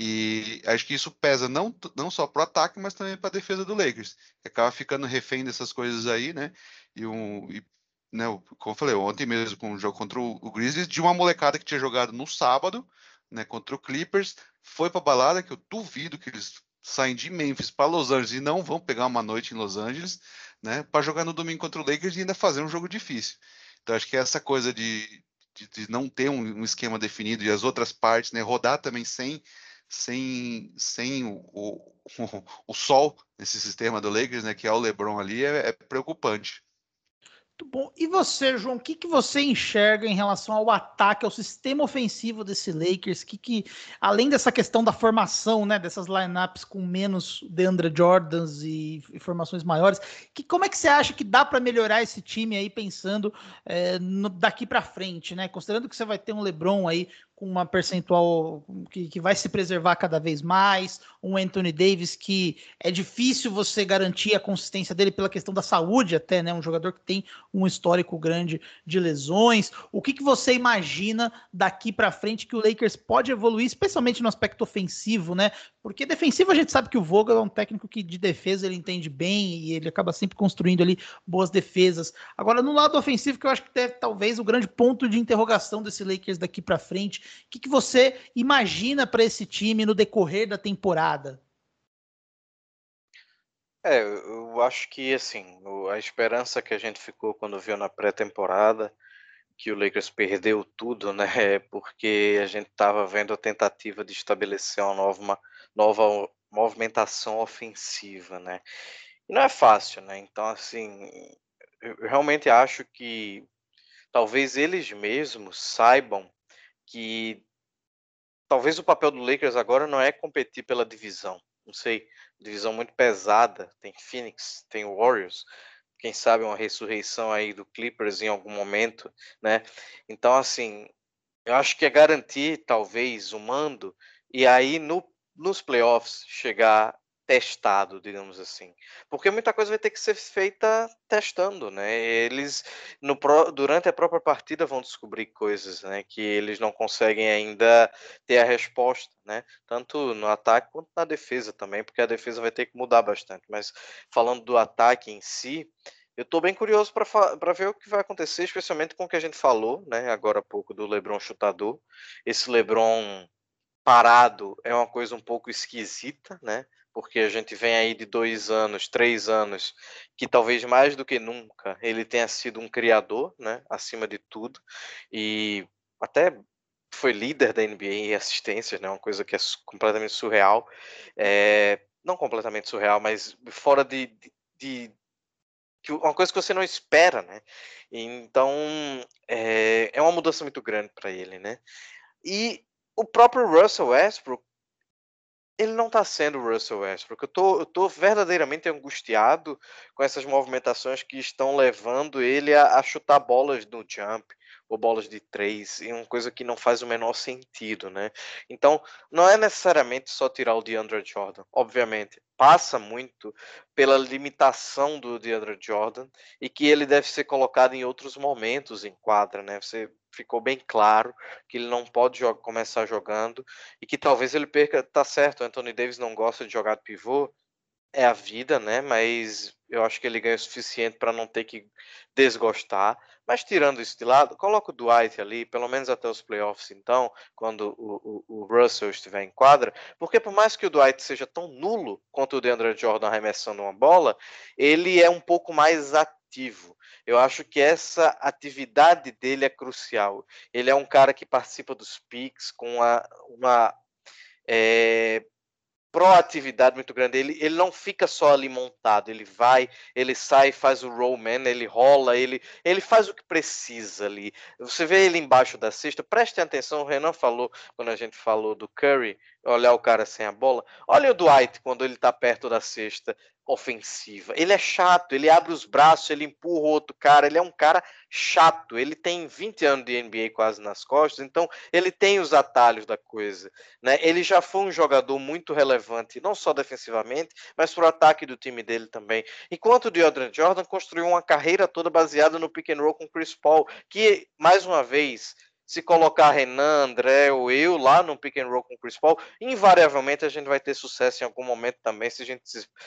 e acho que isso pesa não, não só para o ataque, mas também para a defesa do Lakers, que acaba ficando refém dessas coisas aí, né? E, um, e né, como eu falei, ontem mesmo, com o jogo contra o, Grizzlies, de uma molecada que tinha jogado no sábado, né, contra o Clippers, foi para balada, que eu duvido que eles saem de Memphis para Los Angeles e não vão pegar uma noite em Los Angeles, né, para jogar no domingo contra o Lakers e ainda fazer um jogo difícil. Então acho que essa coisa de, de, de não ter um, um, esquema definido e as outras partes, né, rodar também sem sem, sem o, o, o, sol nesse sistema do Lakers, né, que é o LeBron ali, é, é preocupante. Muito bom. E você, João, o que, que você enxerga em relação ao ataque, ao sistema ofensivo desse Lakers? Que, que além dessa questão da formação, né, dessas lineups com menos DeAndre Jordans e, e formações maiores, que como é que você acha que dá para melhorar esse time aí pensando é, no, daqui para frente, né? Considerando que você vai ter um LeBron aí com uma percentual que, que, vai se preservar cada vez mais, um Anthony Davis que é difícil você garantir a consistência dele pela questão da saúde até, né? Um jogador que tem um histórico grande de lesões. O que, que você imagina daqui para frente que o Lakers pode evoluir, especialmente no aspecto ofensivo, né? Porque defensivo a gente sabe que o Vogel é um técnico que de defesa ele entende bem e ele acaba sempre construindo ali boas defesas. Agora no lado ofensivo que eu acho que deve talvez o grande ponto de interrogação desse Lakers daqui para frente o que, que você imagina para esse time no decorrer da temporada? É, eu acho que assim, a esperança que a gente ficou quando viu na pré-temporada que o Lakers perdeu tudo, né? Porque a gente estava vendo a tentativa de estabelecer uma nova, uma nova movimentação ofensiva, né? E não é fácil, né? Então, assim, eu realmente acho que talvez eles mesmos saibam que talvez o papel do Lakers agora não é competir pela divisão. Não sei, divisão muito pesada. Tem Phoenix, tem Warriors. Quem sabe uma ressurreição aí do Clippers em algum momento, né? Então, assim, eu acho que é garantir talvez o mando e aí no, nos playoffs chegar testado, digamos assim. Porque muita coisa vai ter que ser feita testando, né? Eles no durante a própria partida vão descobrir coisas, né, que eles não conseguem ainda ter a resposta, né? Tanto no ataque quanto na defesa também, porque a defesa vai ter que mudar bastante. Mas falando do ataque em si, eu estou bem curioso para ver o que vai acontecer, especialmente com o que a gente falou, né, agora há pouco do LeBron chutador. Esse LeBron parado é uma coisa um pouco esquisita, né? Porque a gente vem aí de dois anos, três anos, que talvez mais do que nunca ele tenha sido um criador, né, acima de tudo, e até foi líder da NBA em assistências, né, uma coisa que é completamente surreal, é, não completamente surreal, mas fora de, de, de uma coisa que você não espera, né? Então é, é uma mudança muito grande para ele, né? E o próprio Russell Westbrook ele não está sendo o Russell Westbrook. Eu tô, eu tô verdadeiramente angustiado com essas movimentações que estão levando ele a, a chutar bolas no jump ou bolas de três, e uma coisa que não faz o menor sentido, né? Então, não é necessariamente só tirar o DeAndre Jordan, obviamente. Passa muito pela limitação do DeAndre Jordan e que ele deve ser colocado em outros momentos em quadra, né? Você ficou bem claro que ele não pode começar jogando e que talvez ele perca. Tá certo, Anthony Davis não gosta de jogar de pivô, é a vida, né? Mas eu acho que ele ganha o suficiente para não ter que desgostar. Mas tirando isso de lado, coloca o Dwight ali, pelo menos até os playoffs, então, quando o, o, o Russell estiver em quadra, porque por mais que o Dwight seja tão nulo quanto o DeAndre Jordan arremessando uma bola, ele é um pouco mais ativo. Eu acho que essa atividade dele é crucial. Ele é um cara que participa dos picks com uma, uma é, proatividade muito grande. Ele, ele não fica só ali montado, ele vai, ele sai, faz o rollman, ele rola, ele, ele faz o que precisa ali. Você vê ele embaixo da cesta, prestem atenção, o Renan falou, quando a gente falou do Curry, olhar o cara sem a bola. Olha o Dwight quando ele tá perto da cesta ofensiva. Ele é chato, ele abre os braços, ele empurra o outro cara, ele é um cara chato. Ele tem 20 anos de NBA quase nas costas, então ele tem os atalhos da coisa, né? Ele já foi um jogador muito relevante, não só defensivamente, mas para o ataque do time dele também. Enquanto o DeAndre Jordan construiu uma carreira toda baseada no pick and roll com Chris Paul, que mais uma vez se colocar Renan, André ou eu lá no pick and roll com o Chris Paul, invariavelmente a gente vai ter sucesso em algum momento também, se a gente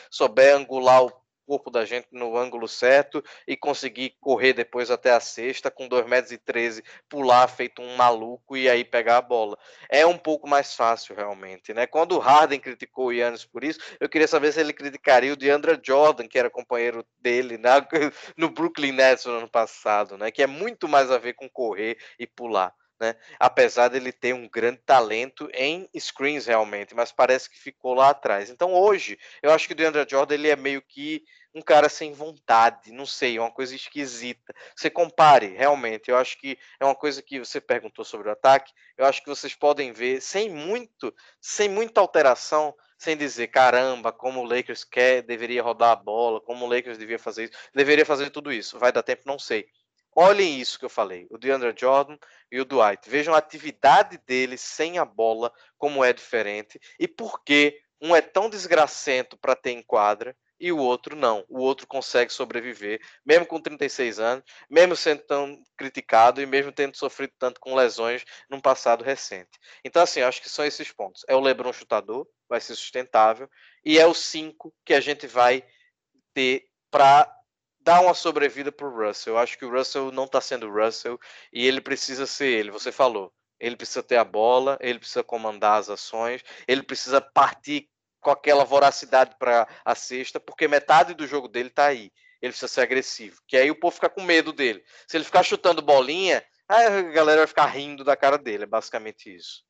souber angular o corpo da gente no ângulo certo e conseguir correr depois até a sexta com 2 metros e 13, pular feito um maluco e aí pegar a bola. É um pouco mais fácil realmente, né? Quando o Harden criticou o Yannis por isso, eu queria saber se ele criticaria o DeAndre Jordan, que era companheiro dele na, no Brooklyn Nets no ano passado, né? Que é muito mais a ver com correr e pular. Né? Apesar dele ter um grande talento em screens realmente, mas parece que ficou lá atrás. Então hoje, eu acho que o DeAndre Jordan ele é meio que um cara sem vontade, não sei, uma coisa esquisita. Você compare, realmente, eu acho que é uma coisa que você perguntou sobre o ataque, eu acho que vocês podem ver sem muito, sem muita alteração, sem dizer, caramba, como o Lakers quer, deveria rodar a bola, como o Lakers devia fazer isso, deveria fazer tudo isso. Vai dar tempo, não sei. Olhem isso que eu falei, o DeAndre Jordan e o Dwight. Vejam a atividade deles sem a bola, como é diferente, e por que um é tão desgracento para ter em quadra e o outro não. O outro consegue sobreviver, mesmo com 36 anos, mesmo sendo tão criticado e mesmo tendo sofrido tanto com lesões num passado recente. Então, assim, acho que são esses pontos. É o LeBron chutador, vai ser sustentável, e é o 5 que a gente vai ter para dar uma sobrevida para o Russell. Eu acho que o Russell não está sendo Russell e ele precisa ser ele. Você falou. Ele precisa ter a bola, ele precisa comandar as ações, ele precisa partir com aquela voracidade para a cesta, porque metade do jogo dele está aí. Ele precisa ser agressivo, que aí o povo fica com medo dele. Se ele ficar chutando bolinha, a galera vai ficar rindo da cara dele. É basicamente isso.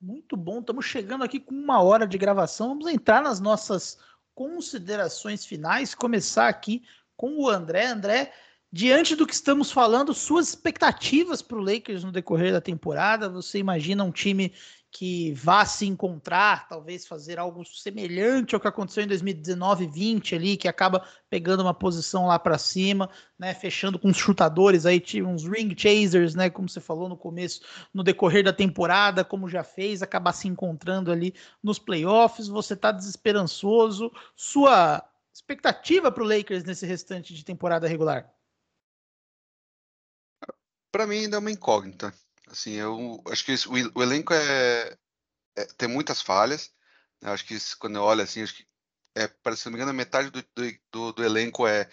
Muito bom, estamos chegando aqui com uma hora de gravação. Vamos entrar nas nossas considerações finais. Começar aqui com o André. André, diante do que estamos falando, suas expectativas para o Lakers no decorrer da temporada? Você imagina um time que vá se encontrar, talvez fazer algo semelhante ao que aconteceu em 2019 20 ali, que acaba pegando uma posição lá para cima, né, fechando com os chutadores aí, uns ring chasers, né, como você falou no começo, no decorrer da temporada, como já fez, acabar se encontrando ali nos playoffs, você tá desesperançoso, sua expectativa para o Lakers nesse restante de temporada regular? Para mim ainda é uma incógnita. Assim, eu acho que o, o elenco é, é, tem muitas falhas. Eu acho que quando eu olho assim, acho que é, para se não me engano, metade do, do, do elenco é,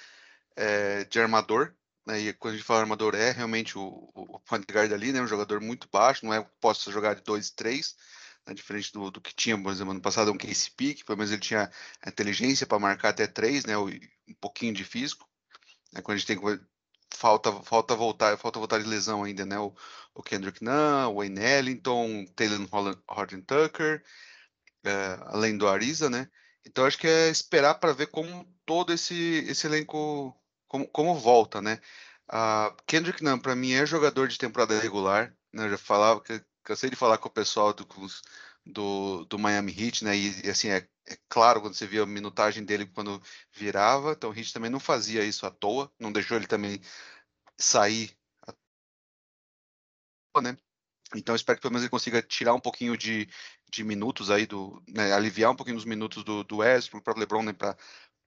é, de armador. Né? E quando a gente fala armador, é realmente o, o point guard ali, né? Um jogador muito baixo, não é posso jogar de 2, 3, né? diferente do, do que tinha, por exemplo, ano passado, um KCP, que pelo menos ele tinha a inteligência para marcar até 3, né? Um pouquinho de físico. Né? Quando a gente tem falta, falta voltar, falta voltar de lesão ainda, né? O, o Kendrick Nunn, o Wayne Ellington, Taylor Horton Tucker, é, além do Ariza, né? Então acho que é esperar para ver como todo esse, esse elenco como, como volta, né? Uh, Kendrick Nunn para mim é jogador de temporada regular, né? Eu já falava, cansei de falar com o pessoal do, do, do Miami Heat, né? E, e assim é, é, claro quando você via a minutagem dele quando virava, então o Heat também não fazia isso à toa, não deixou ele também sair né? Então espero que pelo menos ele consiga tirar um pouquinho de, de minutos aí do, né, aliviar um pouquinho dos minutos do, do Westbrook para o LeBron, né, para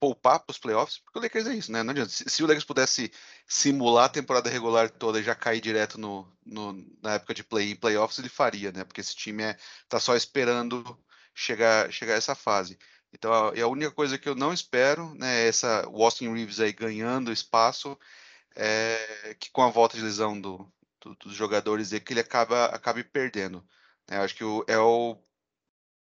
poupar para os playoffs, porque o Lakers é isso, né? Não adianta. Se, se, o Lakers pudesse simular a temporada regular toda e já cair direto no, no na época de play in playoffs, ele faria, né? Porque esse time é tá só esperando chegar chegar a essa fase. Então, a, a única coisa que eu não espero, né, é essa o Austin Reeves aí ganhando espaço, é, que com a volta de lesão do, do, dos jogadores é que ele acaba acabe perdendo. Né? Acho que o, é o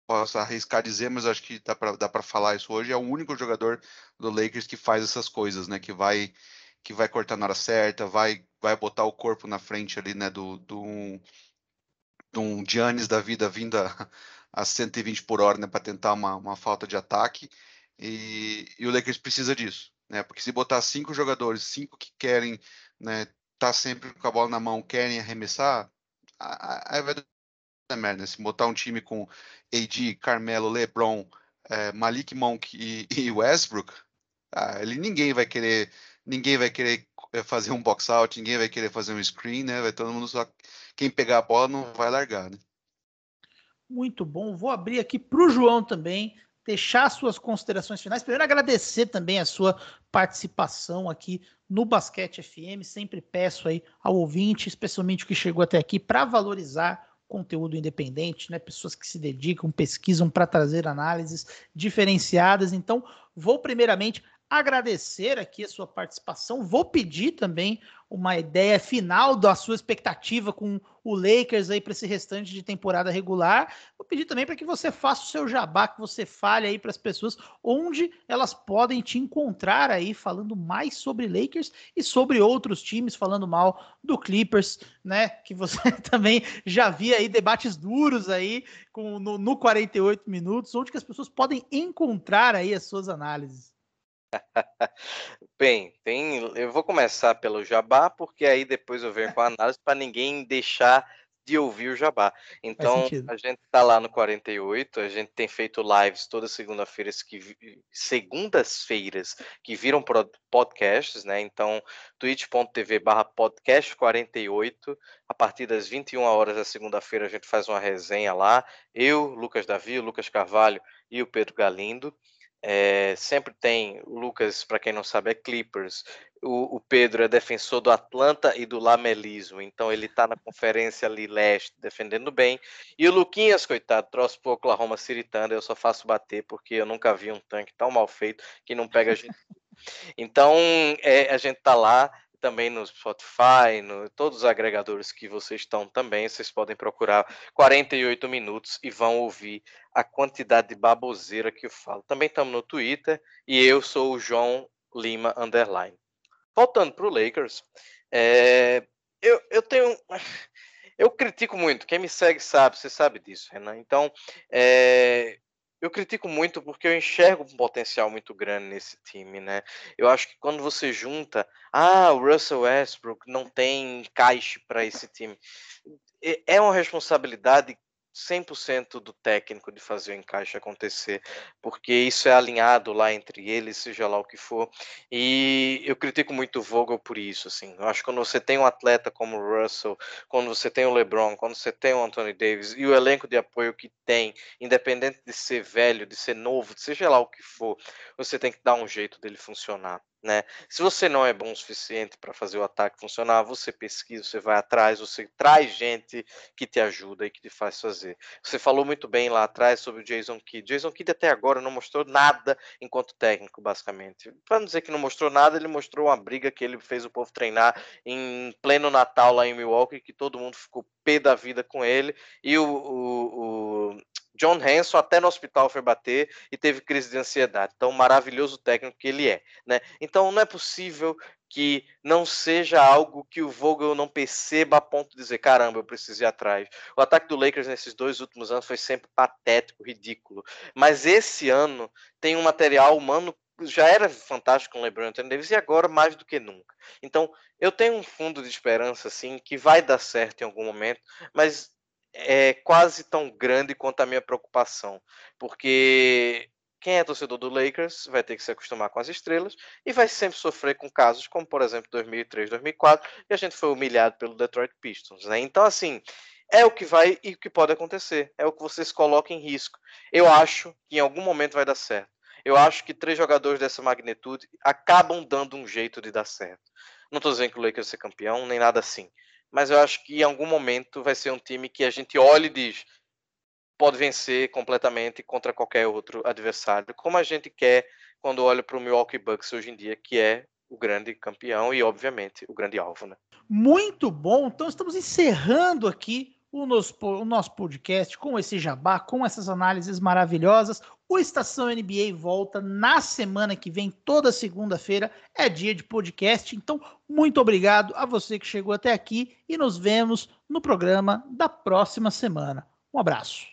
posso arriscar dizer, mas acho que dá para falar isso hoje. É o único jogador do Lakers que faz essas coisas, né? Que vai que vai cortar na hora certa, vai vai botar o corpo na frente ali, né? Do, do do um Giannis da vida vindo a, a 120 por hora, né? Para tentar uma, uma falta de ataque. E, e o Lakers precisa disso, né? Porque se botar cinco jogadores, cinco que querem, né? Tá sempre com a bola na mão, querem arremessar, aí vai merda. Se botar um time com AD, Carmelo, LeBron, é, Malik Monk e, e Westbrook, ah, ele ninguém vai querer, ninguém vai querer é, fazer um box out, ninguém vai querer fazer um screen, né? Vai todo mundo só quem pegar a bola não vai largar, né? Muito bom. Vou abrir aqui para o João também deixar suas considerações finais. Primeiro, agradecer também a sua participação aqui no Basquete FM. Sempre peço aí ao ouvinte, especialmente o que chegou até aqui, para valorizar conteúdo independente, né? Pessoas que se dedicam, pesquisam para trazer análises diferenciadas. Então, vou primeiramente agradecer aqui a sua participação. Vou pedir também uma ideia final da sua expectativa com o Lakers aí para esse restante de temporada regular. Vou pedir também para que você faça o seu jabá, que você fale aí para as pessoas onde elas podem te encontrar aí falando mais sobre Lakers e sobre outros times, falando mal do Clippers, né? Que você também já via aí debates duros aí com, no, no 48 minutos, onde que as pessoas podem encontrar aí as suas análises. Bem, tem, eu vou começar pelo jabá, porque aí depois eu venho com a análise para ninguém deixar de ouvir o jabá. Então, a gente está lá no 48, a gente tem feito lives todas segunda-feiras que segundas-feiras que viram podcasts, né? Então, twitch.tv/podcast 48, a partir das 21 horas da segunda-feira a gente faz uma resenha lá. Eu, Lucas Davi, Lucas Carvalho e o Pedro Galindo. É, sempre tem o Lucas, para quem não sabe, é Clippers. O, o, Pedro é defensor do Atlanta e do Lamelismo, então ele está na conferência ali leste, defendendo bem. E o Luquinhas, coitado, trouxe para o Oklahoma City Thunder, eu só faço bater porque eu nunca vi um tanque tão mal feito que não pega a gente. Então, é, a gente está lá também no Spotify, no todos os agregadores que vocês estão também, vocês podem procurar 48 minutos e vão ouvir a quantidade de baboseira que eu falo. Também estamos no Twitter e eu sou o João Lima Underline. Voltando para o Lakers, é, eu, eu tenho. Eu critico muito, quem me segue sabe, você sabe disso, Renan. Então, é, eu critico muito porque eu enxergo um potencial muito grande nesse time, né? Eu acho que quando você junta, ah, o Russell Westbrook não tem encaixe para esse time, é uma responsabilidade 100% do técnico de fazer o encaixe acontecer, porque isso é alinhado lá entre eles, seja lá o que for. E eu critico muito o Vogel por isso, assim. Eu acho que quando você tem um atleta como o Russell, quando você tem o LeBron, quando você tem o Anthony Davis e o elenco de apoio que tem, independente de ser velho, de ser novo, seja lá o que for, você tem que dar um jeito dele funcionar. Né? Se você não é bom o suficiente para fazer o ataque funcionar, você pesquisa, você vai atrás, você traz gente que te ajuda e que te faz fazer. Você falou muito bem lá atrás sobre o Jason Kidd. Jason Kidd até agora não mostrou nada enquanto técnico, basicamente. Para não dizer que não mostrou nada, ele mostrou uma briga que ele fez o povo treinar em pleno Natal lá em Milwaukee, que todo mundo ficou pé da vida com ele. E o, o, o John Hanson até no hospital foi bater e teve crise de ansiedade. Então, maravilhoso técnico que ele é. Né? Então, não é possível que não seja algo que o Vogel não perceba a ponto de dizer, caramba, eu preciso ir atrás. O ataque do Lakers nesses dois últimos anos foi sempre patético, ridículo. Mas esse ano tem um material humano já era fantástico com o LeBron Anthony Davis e agora mais do que nunca. Então, eu tenho um fundo de esperança assim que vai dar certo em algum momento, mas é quase tão grande quanto a minha preocupação, porque quem é torcedor do Lakers vai ter que se acostumar com as estrelas e vai sempre sofrer com casos como, por exemplo, 2003, 2004, e a gente foi humilhado pelo Detroit Pistons, né? Então, assim, é o que vai e o que pode acontecer, é o que vocês colocam em risco. Eu acho que em algum momento vai dar certo. Eu acho que três jogadores dessa magnitude acabam dando um jeito de dar certo. Não estou dizendo que o Lakers ser campeão, nem nada assim mas eu acho que em algum momento vai ser um time que a gente olha e diz pode vencer completamente contra qualquer outro adversário, como a gente quer quando olha para o Milwaukee Bucks hoje em dia, que é o grande campeão e, obviamente, o grande alvo. Né? Muito bom. Então, estamos encerrando aqui o nosso, o nosso podcast com esse jabá, com essas análises maravilhosas. O Estação NBA volta na semana que vem, toda segunda-feira, é dia de podcast. Então, muito obrigado a você que chegou até aqui e nos vemos no programa da próxima semana. Um abraço.